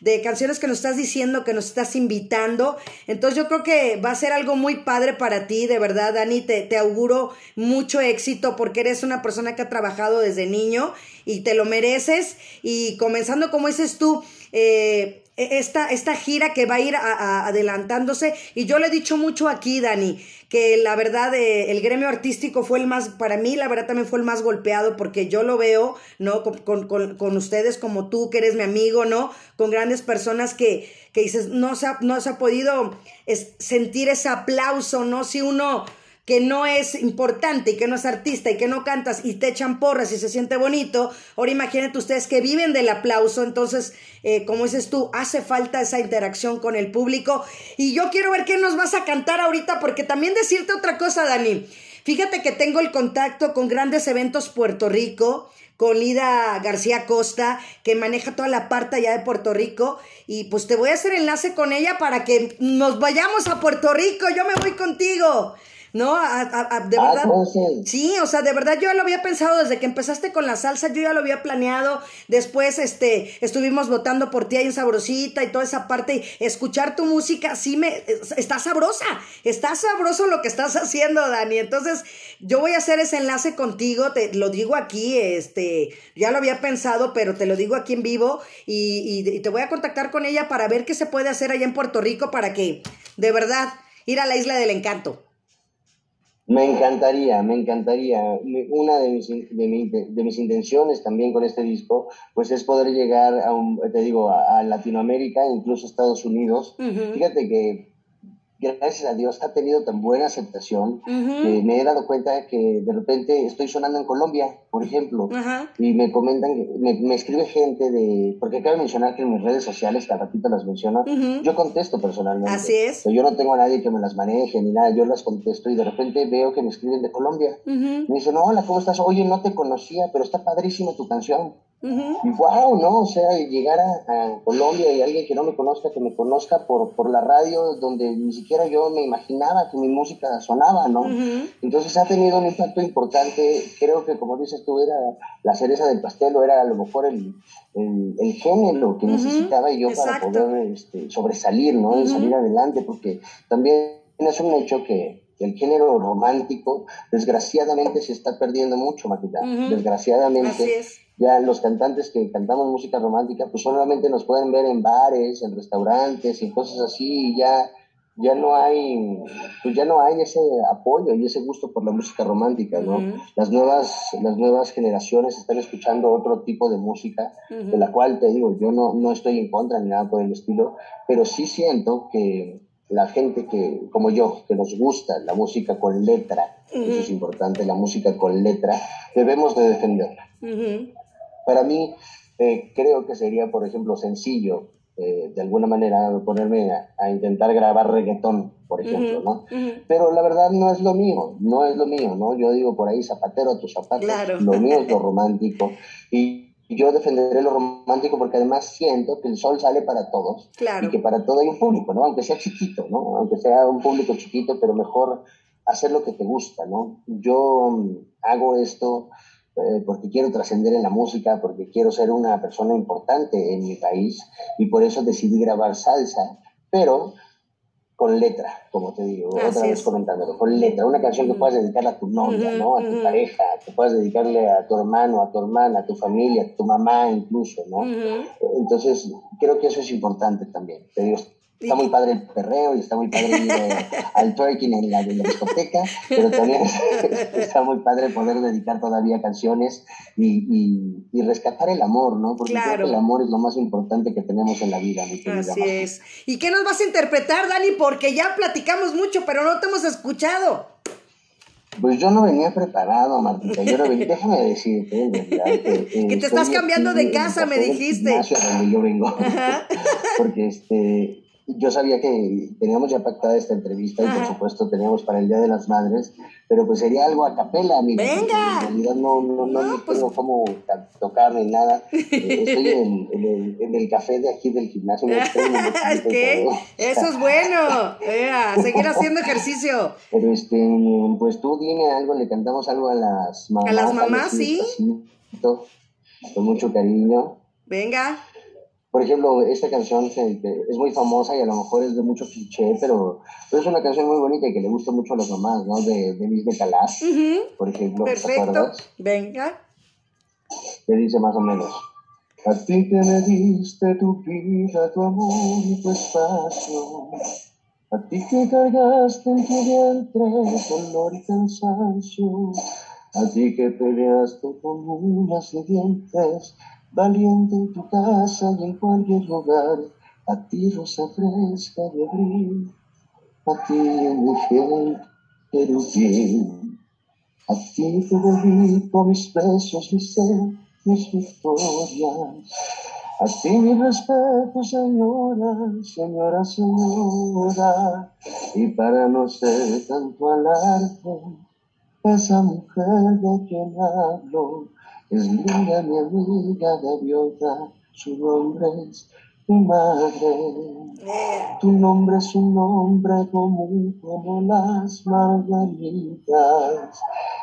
de canciones que nos estás diciendo, que nos estás invitando, entonces yo creo que va a ser algo muy padre para ti, de verdad, Dani, te, te auguro mucho éxito porque eres una persona que ha trabajado desde niño y te lo mereces y comenzando como dices tú, eh, esta, esta gira que va a ir adelantándose. Y yo le he dicho mucho aquí, Dani, que la verdad eh, el gremio artístico fue el más, para mí la verdad también fue el más golpeado porque yo lo veo, ¿no? Con, con, con ustedes como tú, que eres mi amigo, ¿no? Con grandes personas que, que dices, no se ha, no se ha podido sentir ese aplauso, ¿no? Si uno que no es importante y que no es artista y que no cantas y te echan porras y se siente bonito, ahora imagínate ustedes que viven del aplauso, entonces, eh, como dices tú, hace falta esa interacción con el público y yo quiero ver qué nos vas a cantar ahorita porque también decirte otra cosa, Dani. Fíjate que tengo el contacto con grandes eventos Puerto Rico, con Lida García Costa, que maneja toda la parte allá de Puerto Rico. Y pues te voy a hacer enlace con ella para que nos vayamos a Puerto Rico. Yo me voy contigo. ¿No? A, de ah, verdad. sí, o sea, de verdad yo ya lo había pensado desde que empezaste con la salsa, yo ya lo había planeado. Después, este, estuvimos votando por ti ahí en Sabrosita y toda esa parte. Escuchar tu música, sí me, está sabrosa, está sabroso lo que estás haciendo, Dani. Entonces, yo voy a hacer ese enlace contigo, te lo digo aquí, este, ya lo había pensado, pero te lo digo aquí en vivo y, y te voy a contactar con ella para ver qué se puede hacer allá en Puerto Rico para que, de verdad, ir a la isla del encanto. Me encantaría, me encantaría. Una de mis, de, mis intenciones también con este disco, pues es poder llegar a, un, te digo, a, Latinoamérica, incluso a Estados Unidos. Fíjate que gracias a Dios ha tenido tan buena aceptación que me he dado cuenta que de repente estoy sonando en Colombia, por ejemplo, y me comentan, me, me, escribe gente de, porque acabo de mencionar que en mis redes sociales, cada ratito las menciono, yo contesto personalmente. Así es. yo no tengo a nadie que me las maneje ni nada, yo las contesto y de repente veo que me escriben de Colombia. Me dicen, hola, ¿cómo estás? Oye, no te conocía, pero está padrísima tu canción. Y wow, ¿no? O sea, llegar a, Colombia y alguien que no me conozca, que me conozca por, por la radio, donde ni siquiera yo me imaginaba que mi música sonaba, ¿no? Entonces ha tenido un impacto importante. Creo que, como dices tú, era la cereza del pastel o era a lo mejor el, el, género que necesitaba yo para poder este, sobresalir, ¿no? Y salir adelante, porque también es un hecho que el género romántico, desgraciadamente, se está perdiendo mucho, Maquita. Desgraciadamente. Ya los cantantes que cantamos música romántica, pues solamente nos pueden ver en bares, en restaurantes y cosas así, y ya, ya no hay, pues ya no hay ese apoyo y ese gusto por la música romántica, ¿no? Las nuevas, las nuevas generaciones están escuchando otro tipo de música, de la cual te digo, yo no, no estoy en contra ni nada por el estilo, pero sí siento que la gente que, como yo, que nos gusta la música con letra, eso es importante, la música con letra, debemos de defenderla. Para mí, eh, creo que sería, por ejemplo, sencillo, eh, de alguna manera, ponerme a, intentar grabar reggaetón, por ejemplo, ¿no? Pero la verdad no es lo mío, no es lo mío, ¿no? Yo digo por ahí, zapatero a tus zapatos, lo mío es lo romántico. Y yo defenderé lo romántico porque además siento que el sol sale para todos y que para todo hay un público, ¿no? Aunque sea chiquito, ¿no? Aunque sea un público chiquito, pero mejor hacer lo que te gusta, ¿no? Yo mm, hago esto eh, porque quiero trascender en la música, porque quiero ser una persona importante en mi país y por eso decidí grabar salsa, pero con letra, como te digo, otra vez comentándolo, con letra, una canción que puedas dedicarle a tu novia, ¿no? A tu pareja, que puedas dedicarle a tu hermano, a tu hermana, a tu familia, a tu mamá incluso, ¿no? Entonces, creo que eso es importante también. Te digo, Está muy padre el perreo y está muy padre ir eh, al twerking en la, discoteca, pero también está muy padre poder dedicar todavía canciones y, y, rescatar el amor, ¿no? Porque creo que el amor es lo más importante que tenemos en la vida, mi querida. Así es. ¿Y qué nos vas a interpretar, Dani? Porque ya platicamos mucho, pero no te hemos escuchado. Pues yo no venía preparado, Martita. Yo no venía, déjame decirte, que, que te estás cambiando de casa, me dijiste. donde yo vengo. Porque este, yo sabía que teníamos ya pactada esta entrevista y por supuesto teníamos para el Día de las Madres, pero pues sería algo a capela, amiga. ¡Venga! En realidad no, no, no, pues... tengo cómo tocar ni nada. Eh, estoy en, en, el, en, el, café de aquí del gimnasio. es que eso es bueno. Ea, seguir haciendo ejercicio. Pero este, pues tú dime algo, le cantamos algo a las mamás. A las mamás, sí. Con mucho cariño. Venga. Por ejemplo, esta canción es muy famosa y a lo mejor es de mucho cliché, pero, es una canción muy bonita y que le gusta mucho a las mamás, ¿no? De, de Miss por ejemplo. Perfecto. Venga. Que dice más o menos. A ti que me diste tu vida, tu amor y tu espacio. A ti que cargaste en tu vientre dolor y cansancio. A ti que peleaste con unas de dientes valiente en tu casa y en cualquier lugar, a ti rosa fresca de abril, a ti en mi fiel querubín, a ti te dedico mis besos, mis ser, mis victorias, a ti mi respeto, señora, señora, señora, y para no ser tanto alarde, esa mujer de quien hablo, es linda mi amiga gaviota, su nombre es mi madre. Tu nombre es un nombre común como las margaritas.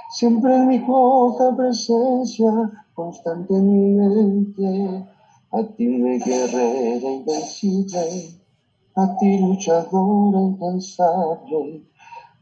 Siempre en mi poca presencia, constante en mi mente. A ti mi guerrera invencible, a ti luchadora incansable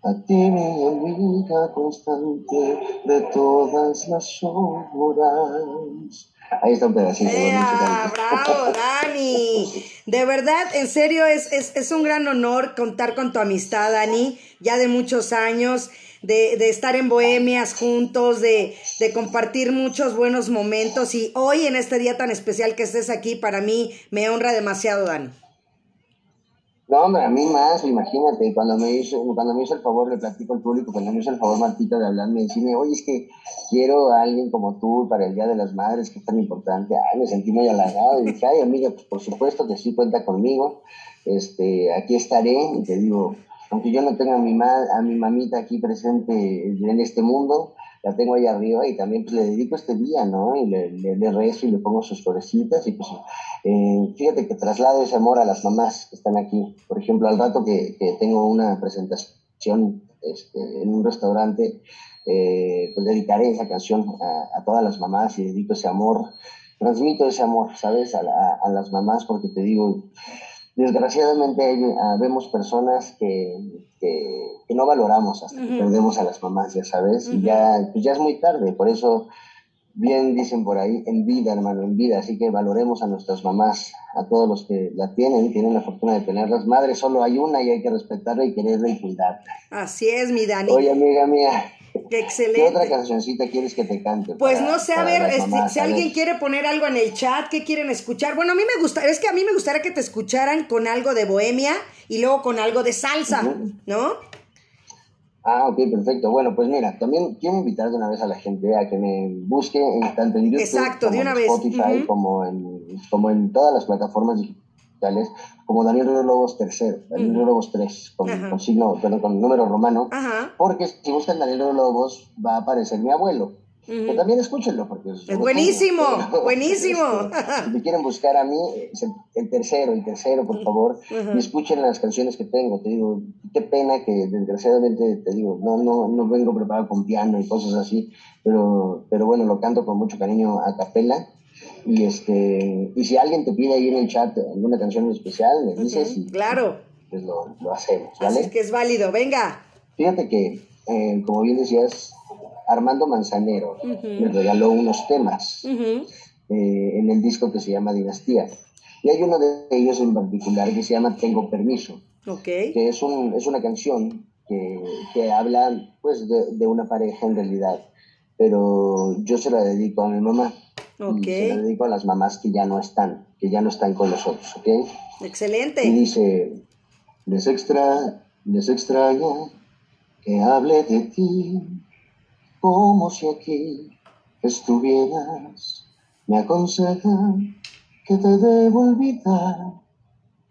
a ti mi amiga constante de todas las horas. Ahí está un pedacito. ¡Bravo, Dani! De verdad, en serio, es, es, es, un gran honor contar con tu amistad, Dani, ya de muchos años, de, de estar en Bohemias juntos, de, de compartir muchos buenos momentos y hoy en este día tan especial que estés aquí, para mí me honra demasiado, Dani. No, hombre, a mí más, imagínate, cuando me hizo, cuando me hizo el favor, le platico al público, cuando me hizo el favor Martita de hablarme, decirme, oye, es que quiero a alguien como tú para el Día de las Madres, que es tan importante, ay, me sentí muy halagado, y dije, ay, amiga, pues por supuesto que sí cuenta conmigo, este, aquí estaré, y te digo, aunque yo no tenga a mi, ma a mi mamita aquí presente en este mundo, la tengo ahí arriba y también pues, le dedico este día, ¿no? Y le, le, rezo y le pongo sus florecitas y pues eh, fíjate que traslado ese amor a las mamás que están aquí. Por ejemplo, al rato que, que tengo una presentación este, en un restaurante, eh, pues dedicaré esa canción a, a, todas las mamás y dedico ese amor, transmito ese amor, ¿sabes? A, a, a las mamás porque te digo, desgraciadamente vemos personas que, que, no valoramos hasta que perdemos a las mamás, ya sabes, y ya, pues ya es muy tarde, por eso bien dicen por ahí, en vida, hermano, en vida, así que valoremos a nuestras mamás, a todos los que la tienen tienen la fortuna de tenerlas. Madre solo hay una y hay que respetarla y quererla y cuidarla. Así es, mi Dani. Oye, amiga mía, Excelente. ¿Qué otra cancioncita quieres que te cante? Pues para- no sé, a ver, este, mamás? si alguien ver. quiere poner algo en el chat, ¿qué quieren escuchar? Bueno, a mí me gusta, es que a mí me gustaría que te escucharan con algo de bohemia y luego con algo de salsa, Ujú. ¿no? Ah, ok, perfecto. Bueno, pues mira, también quiero invitar de una vez a la gente a que me busque en, tanto en YouTube Exacto, de como una en vez. Spotify, como, en, como en todas las plataformas digitales, como Daniel Río Lobos III, Daniel Río Lobos 3, con, con signo, perdón, con número romano, Ajá. porque si buscan Daniel Río Lobos va a aparecer mi abuelo. Que también escúchenlo, porque es, Es buenísimo, Pero, buenísimo. si me quieren buscar a mí, el, tercero, el tercero, por favor, Ajá. y escuchen las canciones que tengo. Te digo, qué pena que desgraciadamente, te digo, no, no, no vengo preparado con piano y cosas así, pero, pero bueno, lo canto con mucho cariño a capela. Y, este, y si alguien te pide ahí en el chat alguna canción especial, me dices y Claro, pues lo, lo hacemos, así ¿vale? es que es válido, venga. Fíjate que, eh, como bien decías, Armando Manzanero me regaló unos temas eh, en el disco que se llama Dinastía. Y hay uno de ellos en particular que se llama Tengo Permiso, Ok, que es, un, es una canción que, que habla pues de, de una pareja en realidad, pero yo se la dedico a mi mamá. Ok. Y se la dedico a las mamás que ya no están, que ya no están con nosotros, ¿ok? Y excelente. dice, les, extra, les extraña que hable de ti, como si aquí estuvieras. Me aconseja que te debo olvidar,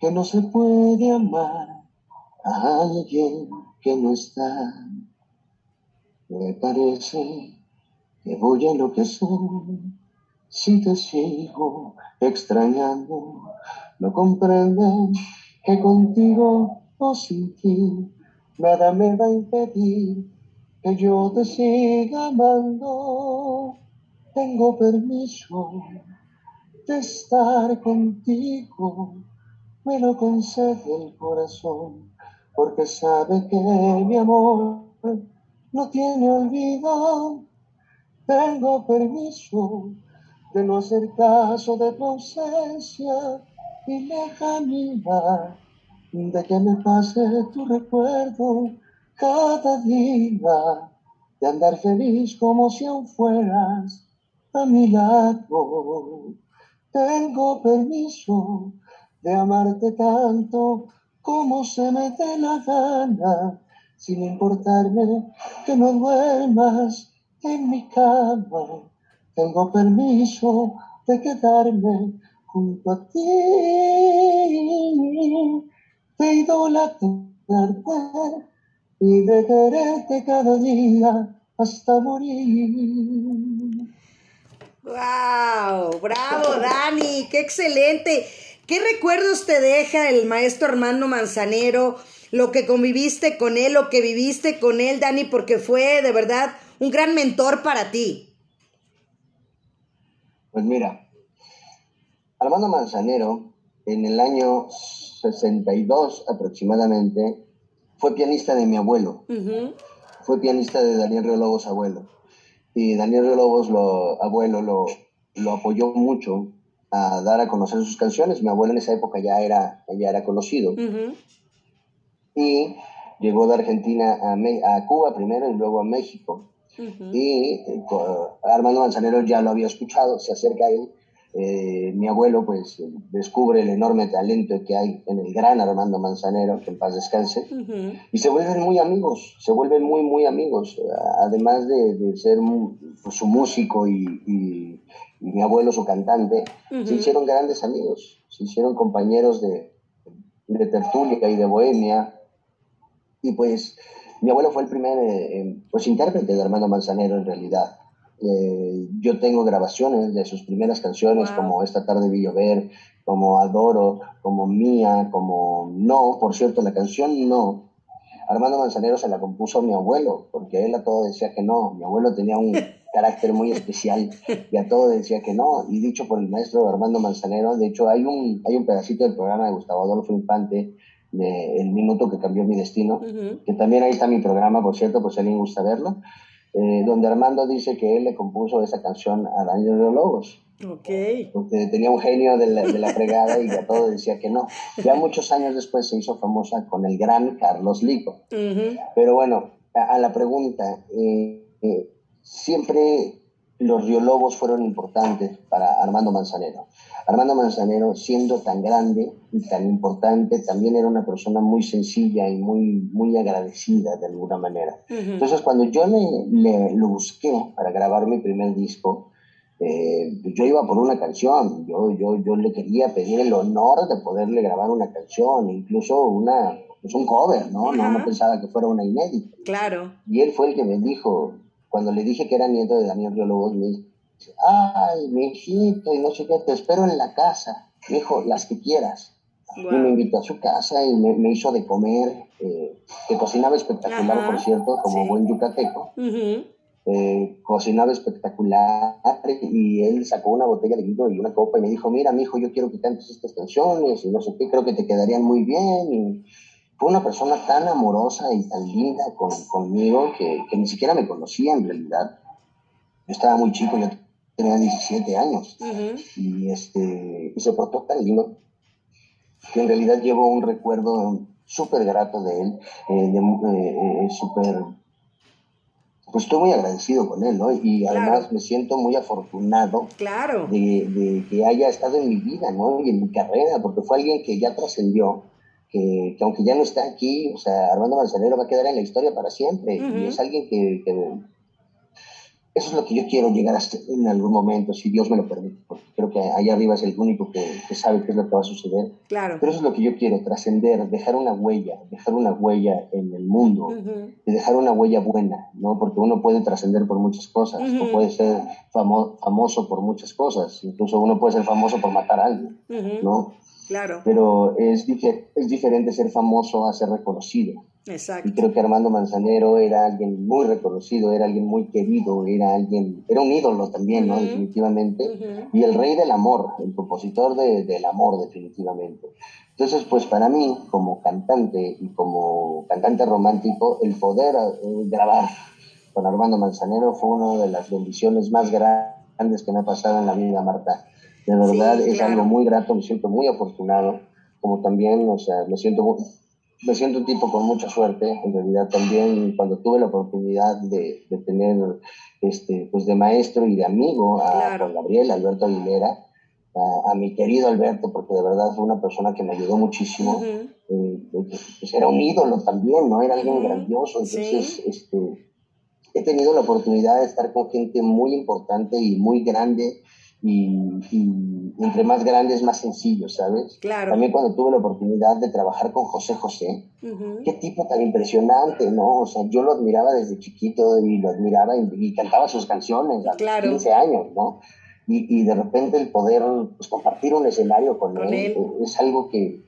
que no se puede amar a alguien que no está. Me parece que voy a enloquecer si te sigo extrañando. No comprendes que contigo o sin ti nada me va a impedir que yo te siga amando. Tengo permiso de estar contigo, me lo concede el corazón, porque sabe que mi amor no tiene olvido. Tengo permiso de no hacer caso de tu ausencia y lejanía, de que me pase tu recuerdo cada día, de andar feliz como si aún fueras a mi lado. Tengo permiso de amarte tanto como se me dé la gana, sin importarme que no duermas en mi cama. Tengo permiso de quedarme junto a ti, de idolatrarte y de quererte cada día hasta morir. ¡Wow! ¡Bravo, Dani! ¡Qué excelente! ¿Qué recuerdos te deja el maestro Armando Manzanero? Lo que conviviste con él, lo que viviste con él, Dani, porque fue de verdad un gran mentor para ti. Pues mira, Armando Manzanero, en el año 62 aproximadamente, fue pianista de mi abuelo, fue pianista de Daniel Río Lobos abuelo. Y Daniel Río Lobos, lo, abuelo, lo, lo apoyó mucho a dar a conocer sus canciones. Mi abuelo en esa época ya era, ya era conocido. Y llegó de Argentina a, Me- a Cuba primero y luego a México. Y eh, Armando Manzanero ya lo había escuchado, se acerca a él. Eh, mi abuelo pues eh, descubre el enorme talento que hay en el gran Armando Manzanero, que en paz descanse, y se vuelven muy amigos, se vuelven muy, muy amigos, además de, de ser pues, su músico y, y- y mi abuelo su cantante, se hicieron grandes amigos, se hicieron compañeros de, de tertulia y de bohemia, y pues mi abuelo fue el primer eh, eh, pues, intérprete de Armando Manzanero en realidad. Eh, yo tengo grabaciones de sus primeras canciones Wow. como Esta tarde vi llover, como Adoro, como Mía, como No, por cierto, la canción No, Armando Manzanero se la compuso a mi abuelo, porque él a todo decía que no. Mi abuelo tenía un carácter muy especial y a todo decía que no. Y dicho por el maestro Armando Manzanero, de hecho hay un, hay un pedacito del programa de Gustavo Adolfo Infante, de El minuto que cambió mi destino, que también ahí está mi programa, por cierto, por si alguien gusta verlo, eh, donde Armando dice que él le compuso esa canción a Daniel Lobos Ok. porque tenía un genio de la, de la fregada y a todo decía que no. Ya muchos años después se hizo famosa con el gran Carlos Lico. Pero bueno, a, a la pregunta, eh, eh, siempre los riolobos fueron importantes para Armando Manzanero. Armando Manzanero, siendo tan grande y tan importante, también era una persona muy sencilla y muy, muy agradecida de alguna manera. Entonces, cuando yo le, lo busqué para grabar mi primer disco, eh, yo iba por una canción, yo, yo, yo le quería pedir el honor de poderle grabar una canción, incluso una, pues un cover, ¿no? ¿no? No pensaba que fuera una inédita. Claro. Y él fue el que me dijo, cuando le dije que era nieto de Daniel Riolobos, me dice, ay, mi hijito, y no sé qué, te espero en la casa. Me dijo, las que quieras. Y me invitó a su casa y me, hizo de comer, eh, que cocinaba espectacular, por cierto, como buen yucateco. Eh, cocinaba espectacular y él sacó una botella de vino y una copa y me dijo, mira, mi hijo, yo quiero que cantes estas canciones y no sé qué, creo que te quedarían muy bien. Y fue una persona tan amorosa y tan linda conmigo que, que, ni siquiera me conocía en realidad. Yo estaba muy chico, yo tenía 17 años y, este, y se portó tan lindo que en realidad llevo un recuerdo súper grato de él, eh, eh, eh, súper pues estoy muy agradecido con él, ¿no? Y además me siento muy afortunado claro. de, que haya estado en mi vida, ¿no? Y en mi carrera, porque fue alguien que ya trascendió, que, aunque ya no está aquí, o sea, Armando Manzanero va a quedar en la historia para siempre. Y es alguien que, eso es lo que yo quiero llegar a en algún momento, si Dios me lo permite, porque creo que allá arriba es el único que, sabe qué es lo que va a suceder. Claro. Pero eso es lo que yo quiero, trascender, dejar una huella, dejar una huella en el mundo, y dejar una huella buena, ¿no? Porque uno puede trascender por muchas cosas, o puede ser famoso por muchas cosas, incluso uno puede ser famoso por matar a alguien, ¿no? Claro. Pero es, es diferente ser famoso a ser reconocido. Exacto. Y creo que Armando Manzanero era alguien muy reconocido, era alguien muy querido, era alguien, era un ídolo también, ¿no? Definitivamente. Y el rey del amor, el compositor de, del amor, definitivamente. Entonces, pues para mí, como cantante y como cantante romántico, el poder eh, grabar con Armando Manzanero fue una de las bendiciones más grandes que me ha pasado en la vida, Marta. De verdad, es algo muy grato, me siento muy afortunado, como también, o sea, me siento me siento un tipo con mucha suerte, en realidad también cuando tuve la oportunidad de, de tener este, pues de maestro y de amigo a Gabriel, Alberto Aguilera, a, mi querido Alberto, porque de verdad fue una persona que me ayudó muchísimo, eh, pues era un ídolo también, ¿no? Era alguien grandioso, entonces este, he tenido la oportunidad de estar con gente muy importante y muy grande y, entre más grandes, más sencillos, ¿sabes? Claro. También cuando tuve la oportunidad de trabajar con José José, qué tipo tan impresionante, ¿no? O sea, yo lo admiraba desde chiquito y lo admiraba y, cantaba sus canciones a los 15 años, ¿no? Y, y, de repente el poder pues, compartir un escenario con, él, eh, es algo que,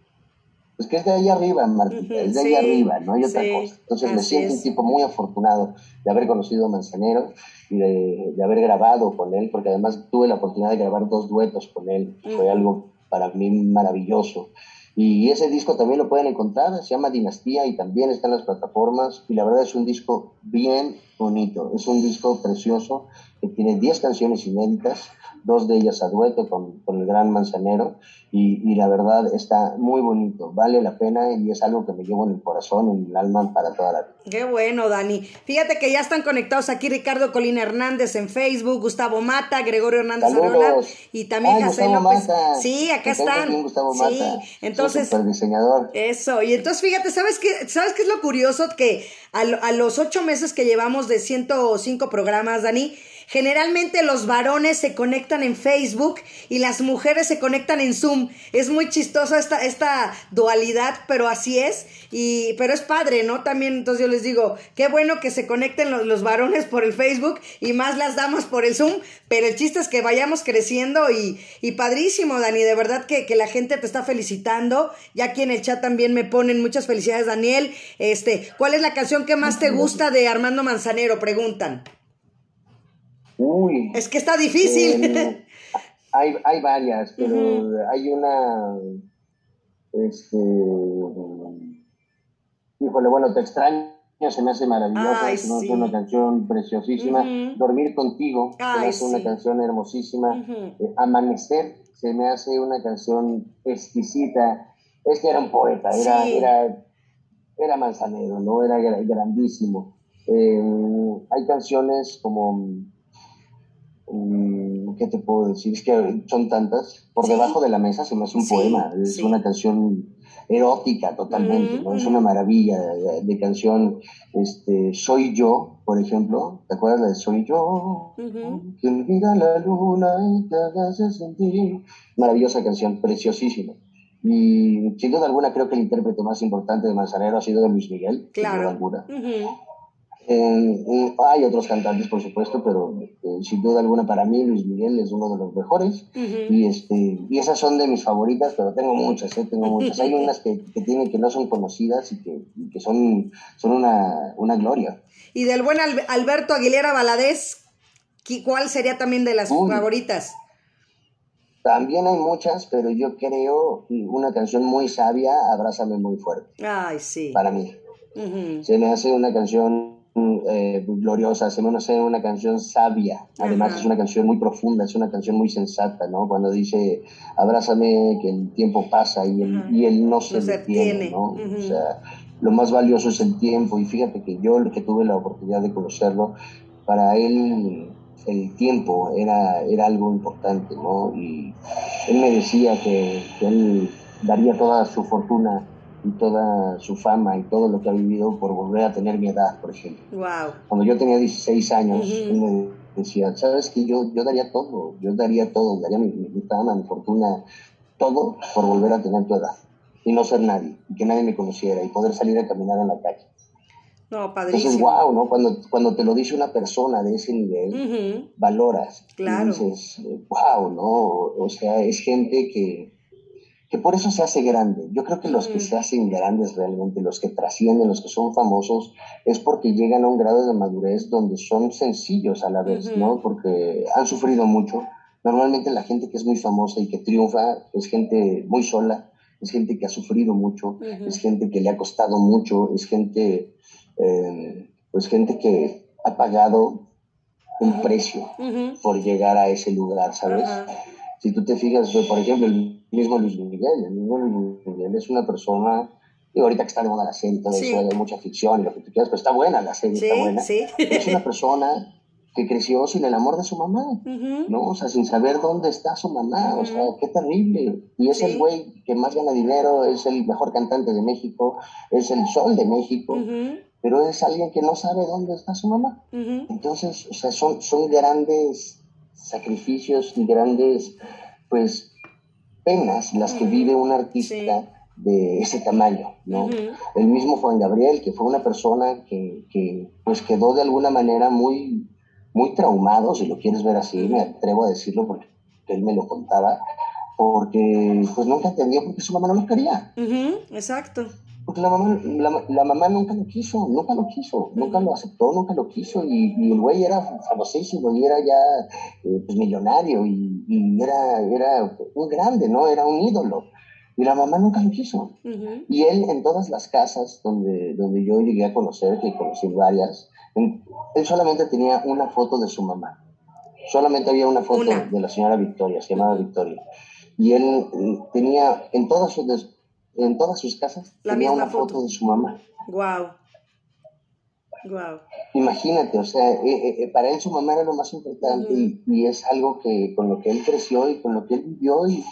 pues que es de ahí arriba, Martita, es de ahí arriba, no hay otra cosa. Entonces me siento un tipo muy afortunado de haber conocido a Manzanero y de, de, haber grabado con él, porque además tuve la oportunidad de grabar dos duetos con él, fue algo para mí maravilloso. Y ese disco también lo pueden encontrar, se llama Dinastía y también está en las plataformas. Y la verdad es un disco bien bonito, es un disco precioso que tiene 10 canciones inéditas, dos de ellas a dueto con, con el gran manzanero, y, y, la verdad está muy bonito, vale la pena y es algo que me llevo en el corazón, en el alma para toda la vida. Qué bueno, Dani. Fíjate que ya están conectados aquí Ricardo Colina Hernández en Facebook, Gustavo Mata, Gregorio Hernández Saludos. y también Ay, José López. Sí, acá están. Gustavo Mata. Sí, entonces. diseñador. Eso, y entonces fíjate, ¿sabes qué, ¿sabes qué es lo curioso? Que a, a los ocho meses que llevamos de 105 programas, Dani, Generalmente los varones se conectan en Facebook y las mujeres se conectan en Zoom. Es muy chistosa esta, esta dualidad, pero así es. Y, pero es padre, ¿no? También, entonces yo les digo, qué bueno que se conecten los, varones por el Facebook y más las damas por el Zoom. Pero el chiste es que vayamos creciendo y, y padrísimo, Dani. De verdad que, que la gente te está felicitando. Ya aquí en el chat también me ponen muchas felicidades, Daniel. Este, ¿cuál es la canción que más te gusta de Armando Manzanero? Preguntan. Uy. Es que está difícil. Eh, hay, hay varias, pero hay una. Este. Híjole, bueno, te extraño, se me hace maravillosa. es una canción preciosísima. Dormir contigo, se me hace una canción hermosísima. Eh, Amanecer, se me hace una canción exquisita. Es que era un poeta, era, era, era manzanero, ¿no? Era grandísimo. Eh, hay canciones como, mm, ¿qué te puedo decir? Es que son tantas. Por debajo de la mesa se me hace un poema, es una canción erótica totalmente, ¿no? Es una maravilla de, canción. Este, Soy yo, por ejemplo, ¿te acuerdas de Soy yo? Quien mira la luna y te hace sentir. Maravillosa canción, preciosísima. Y sin duda alguna creo que el intérprete más importante de Manzanero ha sido de Luis Miguel. Claro. Eh, hay otros cantantes, por supuesto, pero eh, sin duda alguna para mí Luis Miguel es uno de los mejores. y, este, y esas son de mis favoritas, pero tengo muchas, ¿eh? tengo muchas. Hay unas que, que, tienen que no son conocidas y que, que son, son una, una, gloria. Y del buen Alberto Aguilera Valadez, ¿cuál sería también de las favoritas? También hay muchas, pero yo creo una canción muy sabia, Abrázame muy fuerte. Ay, sí. Para mí. Se me hace una canción eh, gloriosa, se me hace una canción sabia. Además es una canción muy profunda, es una canción muy sensata, ¿no? Cuando dice, abrázame, que el tiempo pasa y él, y él no se, detiene, ¿no? O sea, lo más valioso es el tiempo y fíjate que yo, que tuve la oportunidad de conocerlo, para él el tiempo era, era algo importante, ¿no? Y él me decía que, él daría toda su fortuna y toda su fama y todo lo que ha vivido por volver a tener mi edad, por ejemplo. Wow. Cuando yo tenía 16 años, él me decía, ¿sabes que yo, yo daría todo, yo daría todo, daría mi, mi, fama, mi fortuna, todo por volver a tener tu edad y no ser nadie, y que nadie me conociera y poder salir a caminar en la calle. No, padrísimo. Entonces, wow, ¿no? Cuando, cuando te lo dice una persona de ese nivel, valoras. Claro. Y dices, wow, ¿no? O sea, es gente que, que por eso se hace grande. Yo creo que los que se hacen grandes realmente, los que trascienden, los que son famosos, es porque llegan a un grado de madurez donde son sencillos a la vez, ¿no? Porque han sufrido mucho. Normalmente la gente que es muy famosa y que triunfa es gente muy sola, es gente que ha sufrido mucho, es gente que le ha costado mucho, es gente eh, pues gente que ha pagado un precio por llegar a ese lugar, ¿sabes? Si tú te fijas, por ejemplo, el mismo Luis Miguel, el mismo Luis Miguel es una persona, y ahorita que está de moda la serie, todo eso, hay mucha ficción y lo que tú quieras, pero está buena la serie, está buena. Es una persona que creció sin el amor de su mamá, ¿no? O sea, sin saber dónde está su mamá, o sea, qué terrible. Y es el güey que más gana dinero, es el mejor cantante de México, es el sol de México, pero es alguien que no sabe dónde está su mamá. Entonces, o sea, son, son grandes sacrificios y grandes, pues, penas las que vive un artista de ese tamaño, ¿no? El mismo Juan Gabriel, que fue una persona que, que, pues, quedó de alguna manera muy, muy traumado, si lo quieres ver así, me atrevo a decirlo porque él me lo contaba, porque pues nunca entendió porque su mamá no lo quería. Exacto. Porque la mamá, la, mamá nunca lo quiso, nunca lo quiso, nunca lo aceptó, nunca lo quiso. Y, el güey era famosísimo y era ya eh, pues, millonario y, era, era un grande, ¿no? Era un ídolo. Y la mamá nunca lo quiso. Y él en todas las casas donde, donde yo llegué a conocer, que conocí varias, él solamente tenía una foto de su mamá. Solamente había una foto de la señora Victoria, se llamaba Victoria. Y él tenía en todas sus, en todas sus casas tenía una foto. de su mamá. Wow. Wow. Imagínate, o sea, eh, eh, eh, para él su mamá era lo más importante y, es algo que con lo que él creció y con lo que él vivió y,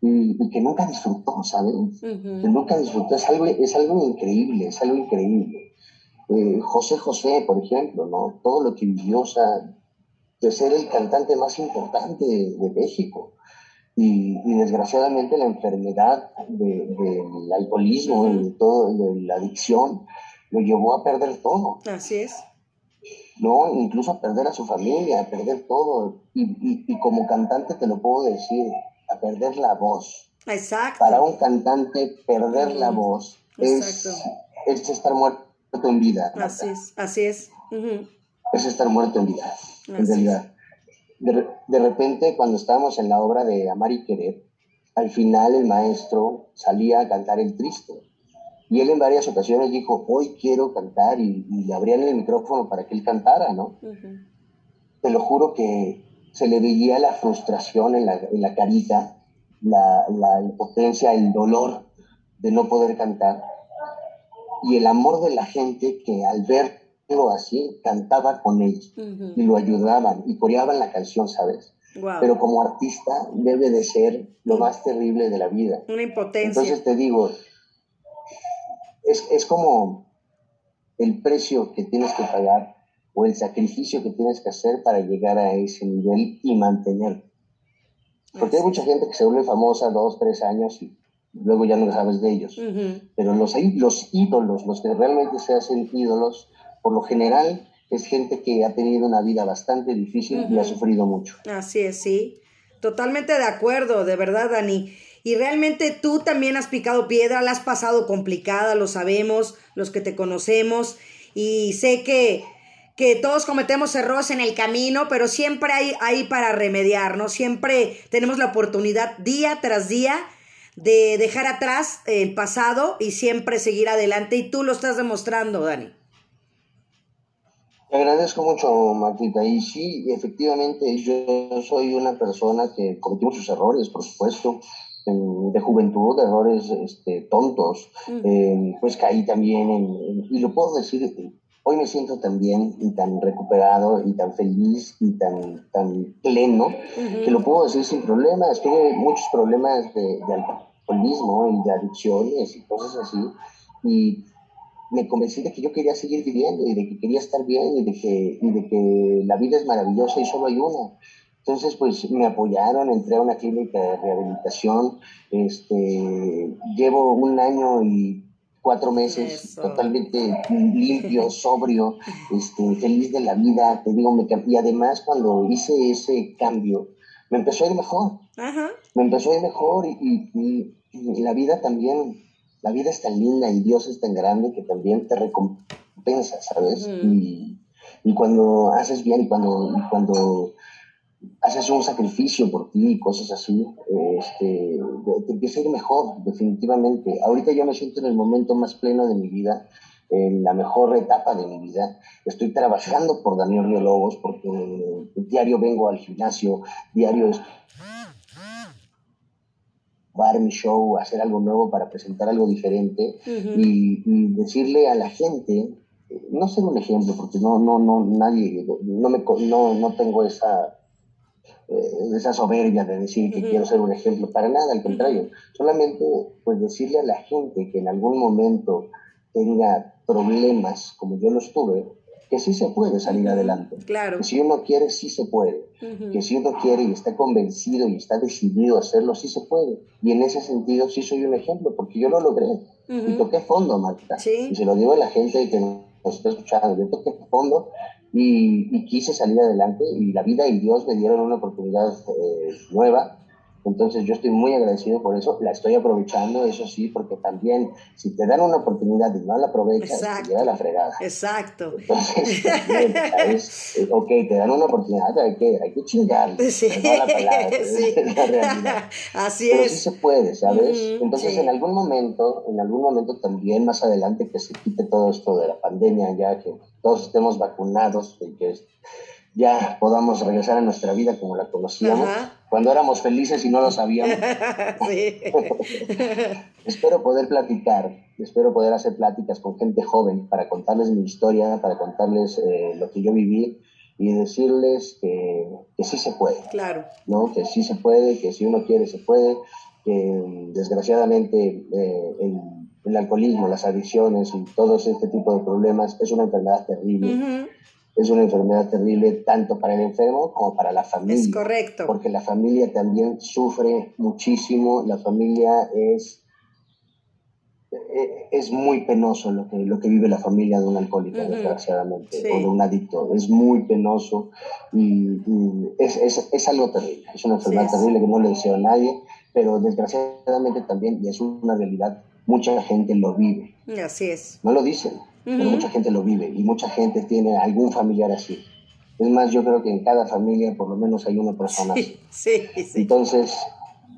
y, que nunca disfrutó, ¿sabes? Que nunca disfrutó, es algo, es algo increíble, es algo increíble. Eh, José José, por ejemplo, ¿no? Todo lo que vivió, o sea, de ser el cantante más importante de, México. Y, desgraciadamente la enfermedad del alcoholismo y de todo, de la adicción, lo llevó a perder todo. Así es. ¿no? Incluso a perder a su familia, a perder todo. Y, como cantante te lo puedo decir, a perder la voz. Exacto. Para un cantante, perder la voz es, es estar muerto en vida. Así es, así es. Es estar muerto en vida, en realidad. De, de, repente, cuando estábamos en la obra de Amar y Querer, al final el maestro salía a cantar el triste. Y él en varias ocasiones dijo, hoy quiero cantar, y, y abrían el micrófono para que él cantara, ¿no? Te lo juro que se le veía la frustración en la, en la carita, la, la impotencia, el dolor de no poder cantar y el amor de la gente que al ver así, cantaba con ellos y lo ayudaban y coreaban la canción, ¿sabes? Pero como artista debe de ser lo más terrible de la vida. Una impotencia. Entonces te digo, es, es como el precio que tienes que pagar o el sacrificio que tienes que hacer para llegar a ese nivel y mantener. Porque hay mucha gente que se vuelve famosa dos, tres años y luego ya no sabes de ellos. Pero los, los ídolos, los que realmente se hacen ídolos, por lo general es gente que ha tenido una vida bastante difícil y ha sufrido mucho. Así es, sí. Totalmente de acuerdo, de verdad, Dani. Y realmente tú también has picado piedra, la has pasado complicada, lo sabemos, los que te conocemos. Y sé que que todos cometemos errores en el camino, pero siempre hay ahí para remediar, ¿no? Siempre tenemos la oportunidad día tras día de dejar atrás el pasado y siempre seguir adelante y tú lo estás demostrando, Dani. Te agradezco mucho, Martita. Y sí, efectivamente, yo soy una persona que cometió sus errores, por supuesto, de juventud, errores este, tontos. Eh, pues caí también en, y lo puedo decir hoy me siento tan bien y tan recuperado y tan feliz y tan, tan pleno que lo puedo decir sin problemas. Tuve muchos problemas de, alcoholismo y de adicciones y cosas así. Y me convencí de que yo quería seguir viviendo y de que quería estar bien y de que, y de que la vida es maravillosa y solo hay una. Entonces, pues me apoyaron, entré a una clínica de rehabilitación, este, llevo un año y cuatro meses totalmente limpio, sobrio, este, feliz de la vida, te digo, me, y además cuando hice ese cambio, me empezó a ir mejor, me empezó a ir mejor y, la vida también, la vida es tan linda y Dios es tan grande que también te recompensa, ¿sabes? Y, y, cuando haces bien y cuando, y cuando haces un sacrificio por ti y cosas así, este, te empieza a ir mejor, definitivamente. Ahorita yo me siento en el momento más pleno de mi vida, en la mejor etapa de mi vida. Estoy trabajando por Daniel Lobos porque diario vengo al gimnasio, diario dar mi show, hacer algo nuevo para presentar algo diferente y, y, decirle a la gente, no ser un ejemplo, porque no, no, no, nadie, no, me, no, no tengo esa eh, esa soberbia de decir que quiero ser un ejemplo, para nada, al contrario, solamente pues decirle a la gente que en algún momento tenga problemas como yo los tuve, que sí se puede salir adelante. Claro. Que si uno quiere, sí se puede. Que si uno quiere y está convencido y está decidido a hacerlo, sí se puede. Y en ese sentido sí soy un ejemplo, porque yo lo logré. Y toqué fondo, Marta. Y se lo digo a la gente que nos está escuchando. Yo toqué fondo y, quise salir adelante y la vida y Dios me dieron una oportunidad eh, nueva. Entonces yo estoy muy agradecido por eso, la estoy aprovechando, eso sí, porque también si te dan una oportunidad y no la aprovechas, te queda la fregada. Exacto. Entonces, eh, ok, te dan una oportunidad, hay que, hay que chingar. Sí. la palabra, sí. es la realidad. Así Pero es. sí se puede, ¿sabes? Entonces en algún momento, en algún momento también más adelante que se quite todo esto de la pandemia, ya que todos estemos vacunados y que ya podamos regresar a nuestra vida como la conocíamos, cuando éramos felices y no lo sabíamos. espero poder platicar, espero poder hacer pláticas con gente joven para contarles mi historia, para contarles eh, lo que yo viví y decirles que, que, sí se puede. Claro. ¿no? Que sí se puede, que si uno quiere se puede, que desgraciadamente eh, el el alcoholismo, las adicciones y todo este tipo de problemas es una enfermedad terrible. Es una enfermedad terrible tanto para el enfermo como para la familia. Es correcto. Porque la familia también sufre muchísimo, la familia es, eh, es muy penoso lo que, lo que vive la familia de un alcohólico, desgraciadamente, o de un adicto. Es muy penoso y, es, es, es, algo terrible. Es una enfermedad terrible que no le deseo a nadie, pero desgraciadamente también, y es una realidad, mucha gente lo vive. Así es. No lo dicen, pero mucha gente lo vive y mucha gente tiene algún familiar así. Es más, yo creo que en cada familia por lo menos hay una persona así. Sí, sí. Entonces,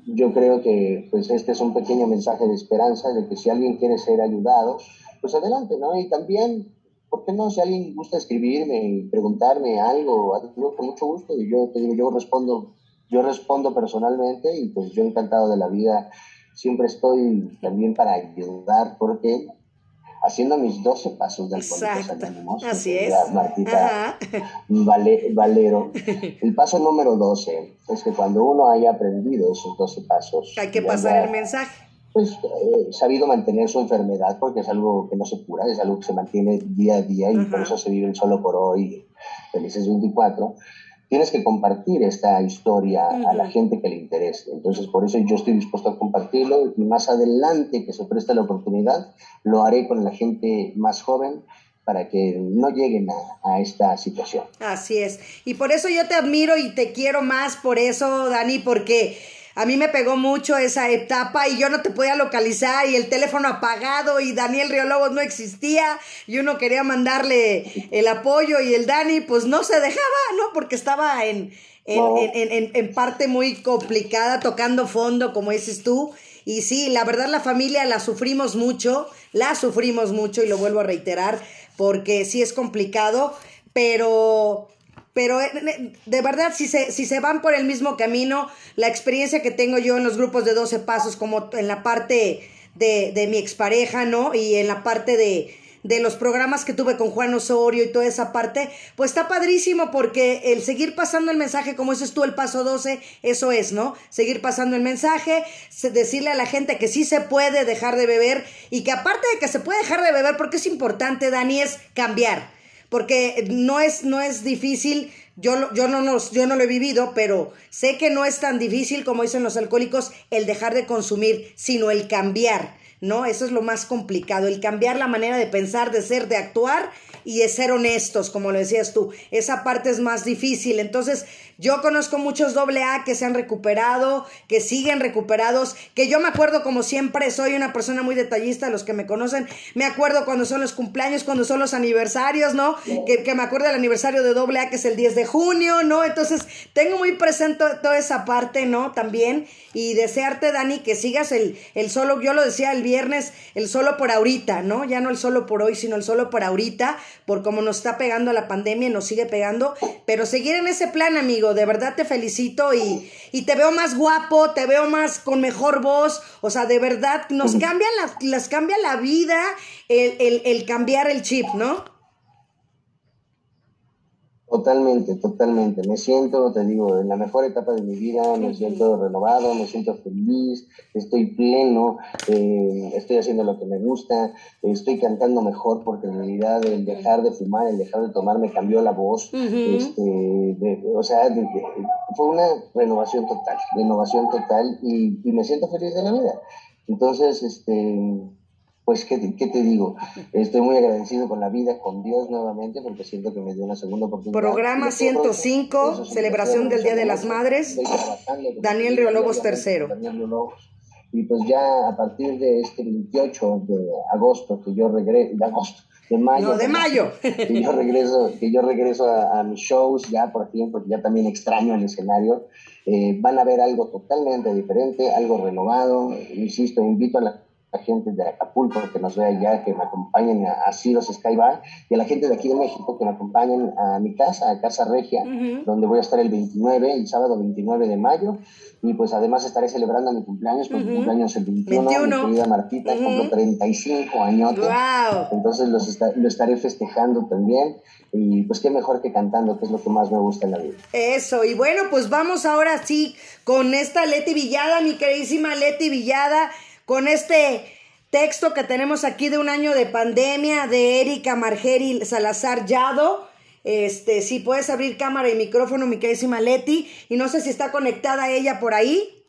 yo creo que pues este es un pequeño mensaje de esperanza de que si alguien quiere ser ayudado, pues adelante, ¿no? Y también, ¿por qué no? Si alguien gusta escribirme y preguntarme algo, con mucho gusto, y yo te digo, yo respondo, yo respondo personalmente y pues yo encantado de la vida siempre estoy también para ayudar porque haciendo mis 12 pasos de Alcohólicos Anónimos. Así es. Martita Valero. El paso número 12 es que cuando uno haya aprendido esos 12 pasos... Hay que pasar el mensaje. Pues eh, sabido mantener su enfermedad porque es algo que no se cura, es algo que se mantiene día a día y por eso se vive solo por hoy, felices 24 tienes que compartir esta historia a la gente que le interese. Entonces, por eso yo estoy dispuesto a compartirlo y más adelante que se preste la oportunidad, lo haré con la gente más joven para que no lleguen a, esta situación. Así es. Y por eso yo te admiro y te quiero más por eso, Dani, porque a mí me pegó mucho esa etapa y yo no te podía localizar y el teléfono apagado y Daniel Riolobos no existía y uno quería mandarle el apoyo y el Dani pues no se dejaba, ¿no? Porque estaba en, en, en, parte muy complicada, tocando fondo, como dices tú. Y sí, la verdad la familia la sufrimos mucho, la sufrimos mucho y lo vuelvo a reiterar porque sí es complicado, pero pero eh, de verdad, si se, si se van por el mismo camino, la experiencia que tengo yo en los grupos de 12 pasos, como en la parte de, de mi expareja, ¿no? Y en la parte de, de los programas que tuve con Juan Osorio y toda esa parte, pues está padrísimo porque el seguir pasando el mensaje, como dices tú, el paso 12, eso es, ¿no? Seguir pasando el mensaje, decirle a la gente que sí se puede dejar de beber y que aparte de que se puede dejar de beber, porque es importante, Dani, es cambiar porque no es, no es difícil, yo, yo, no yo no lo he vivido, pero sé que no es tan difícil como dicen los alcohólicos el dejar de consumir, sino el cambiar, ¿no? Eso es lo más complicado, el cambiar la manera de pensar, de ser, de actuar y de ser honestos, como lo decías tú. Esa parte es más difícil. Entonces, yo conozco muchos doble A que se han recuperado, que siguen recuperados, que yo me acuerdo como siempre, soy una persona muy detallista, los que me conocen, me acuerdo cuando son los cumpleaños, cuando son los aniversarios, ¿no? Que, me acuerdo del aniversario de doble A que es el 10 de junio, ¿no? Entonces, tengo muy presente toda esa parte, ¿no? También. Y desearte, Dani, que sigas el, el solo, yo lo decía el viernes, el solo por ahorita, ¿no? Ya no el solo por hoy, sino el solo por ahorita, por cómo nos está pegando la pandemia, nos sigue pegando, pero seguir en ese plan, de verdad te felicito y, y te veo más guapo, te veo más con mejor voz, o sea, de verdad nos cambia la, las cambia la vida el, el, el cambiar el chip, ¿no? Totalmente, totalmente. Me siento, te digo, en la mejor etapa de mi vida, me siento renovado, me siento feliz, estoy pleno, eh, estoy haciendo lo que me gusta, estoy cantando mejor porque en realidad el dejar de fumar, el dejar de tomar me cambió la voz. este, o sea, fue una renovación total, renovación total y, y me siento feliz de la vida. Entonces, este pues, ¿qué te, ¿qué te, digo? Estoy muy agradecido con la vida, con Dios nuevamente, porque siento que me dio una segunda oportunidad. Programa 105, celebración del Día de las Madres, Daniel Riolobos III. Daniel Riolobos. Y pues ya a partir de este 28 de agosto, que yo regreso, de agosto, de mayo. No, de mayo. Que yo regreso, que yo regreso a, mis shows ya por fin, porque ya también extraño el escenario. Eh, van a ver algo totalmente diferente, algo renovado. Insisto, invito a la la gente de Acapulco que nos vea allá, que me acompañen a, a Sky Skybar, y a la gente de aquí de México que me acompañen a mi casa, a Casa Regia, donde voy a estar el 29, el sábado 29 de mayo, y pues además estaré celebrando mi cumpleaños, porque mi cumpleaños el 21, 21. mi querida Martita, uh 35 años. Entonces los lo estaré festejando también, y pues qué mejor que cantando, que es lo que más me gusta en la vida. Eso, y bueno, pues vamos ahora sí con esta Leti Villada, mi queridísima Leti Villada con este texto que tenemos aquí de un año de pandemia de Erika Margeri Salazar Yado. Este, si puedes abrir cámara y micrófono, mi queridísima Leti, y no sé si está conectada ella por ahí.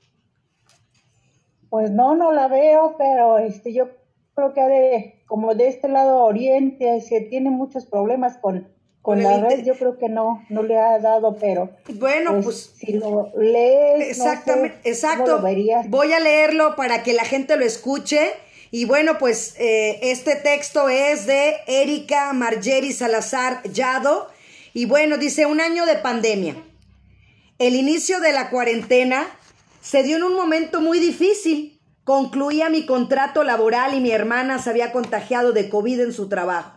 Pues no, no la veo, pero este, yo creo que de, como de este lado oriente, se tiene muchos problemas con, con la red, yo creo que no, no le ha dado, pero bueno, pues, pues si lo lees, exactamente, exacto, voy a leerlo para que la gente lo escuche. Y bueno, pues eh, este texto es de Erika Margeri Salazar Yado. Y bueno, dice un año de pandemia. El inicio de la cuarentena se dio en un momento muy difícil. Concluía mi contrato laboral y mi hermana se había contagiado de COVID en su trabajo.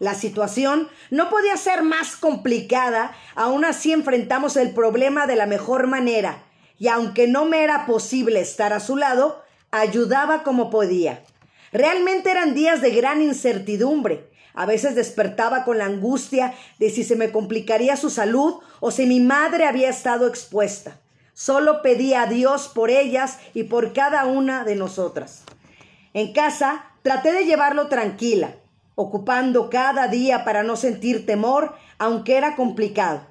La situación no podía ser más complicada, aún así enfrentamos el problema de la mejor manera, y aunque no me era posible estar a su lado, ayudaba como podía. Realmente eran días de gran incertidumbre. A veces despertaba con la angustia de si se me complicaría su salud o si mi madre había estado expuesta. Solo pedía a Dios por ellas y por cada una de nosotras. En casa traté de llevarlo tranquila, ocupando cada día para no sentir temor, aunque era complicado.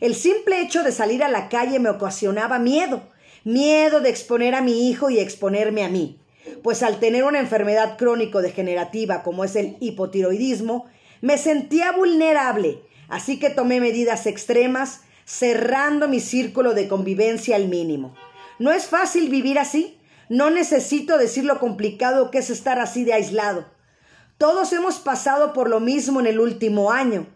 El simple hecho de salir a la calle me ocasionaba miedo, miedo de exponer a mi hijo y exponerme a mí, pues al tener una enfermedad crónico-degenerativa como es el hipotiroidismo, me sentía vulnerable, así que tomé medidas extremas, cerrando mi círculo de convivencia al mínimo. No es fácil vivir así, no necesito decir lo complicado que es estar así de aislado. Todos hemos pasado por lo mismo en el último año.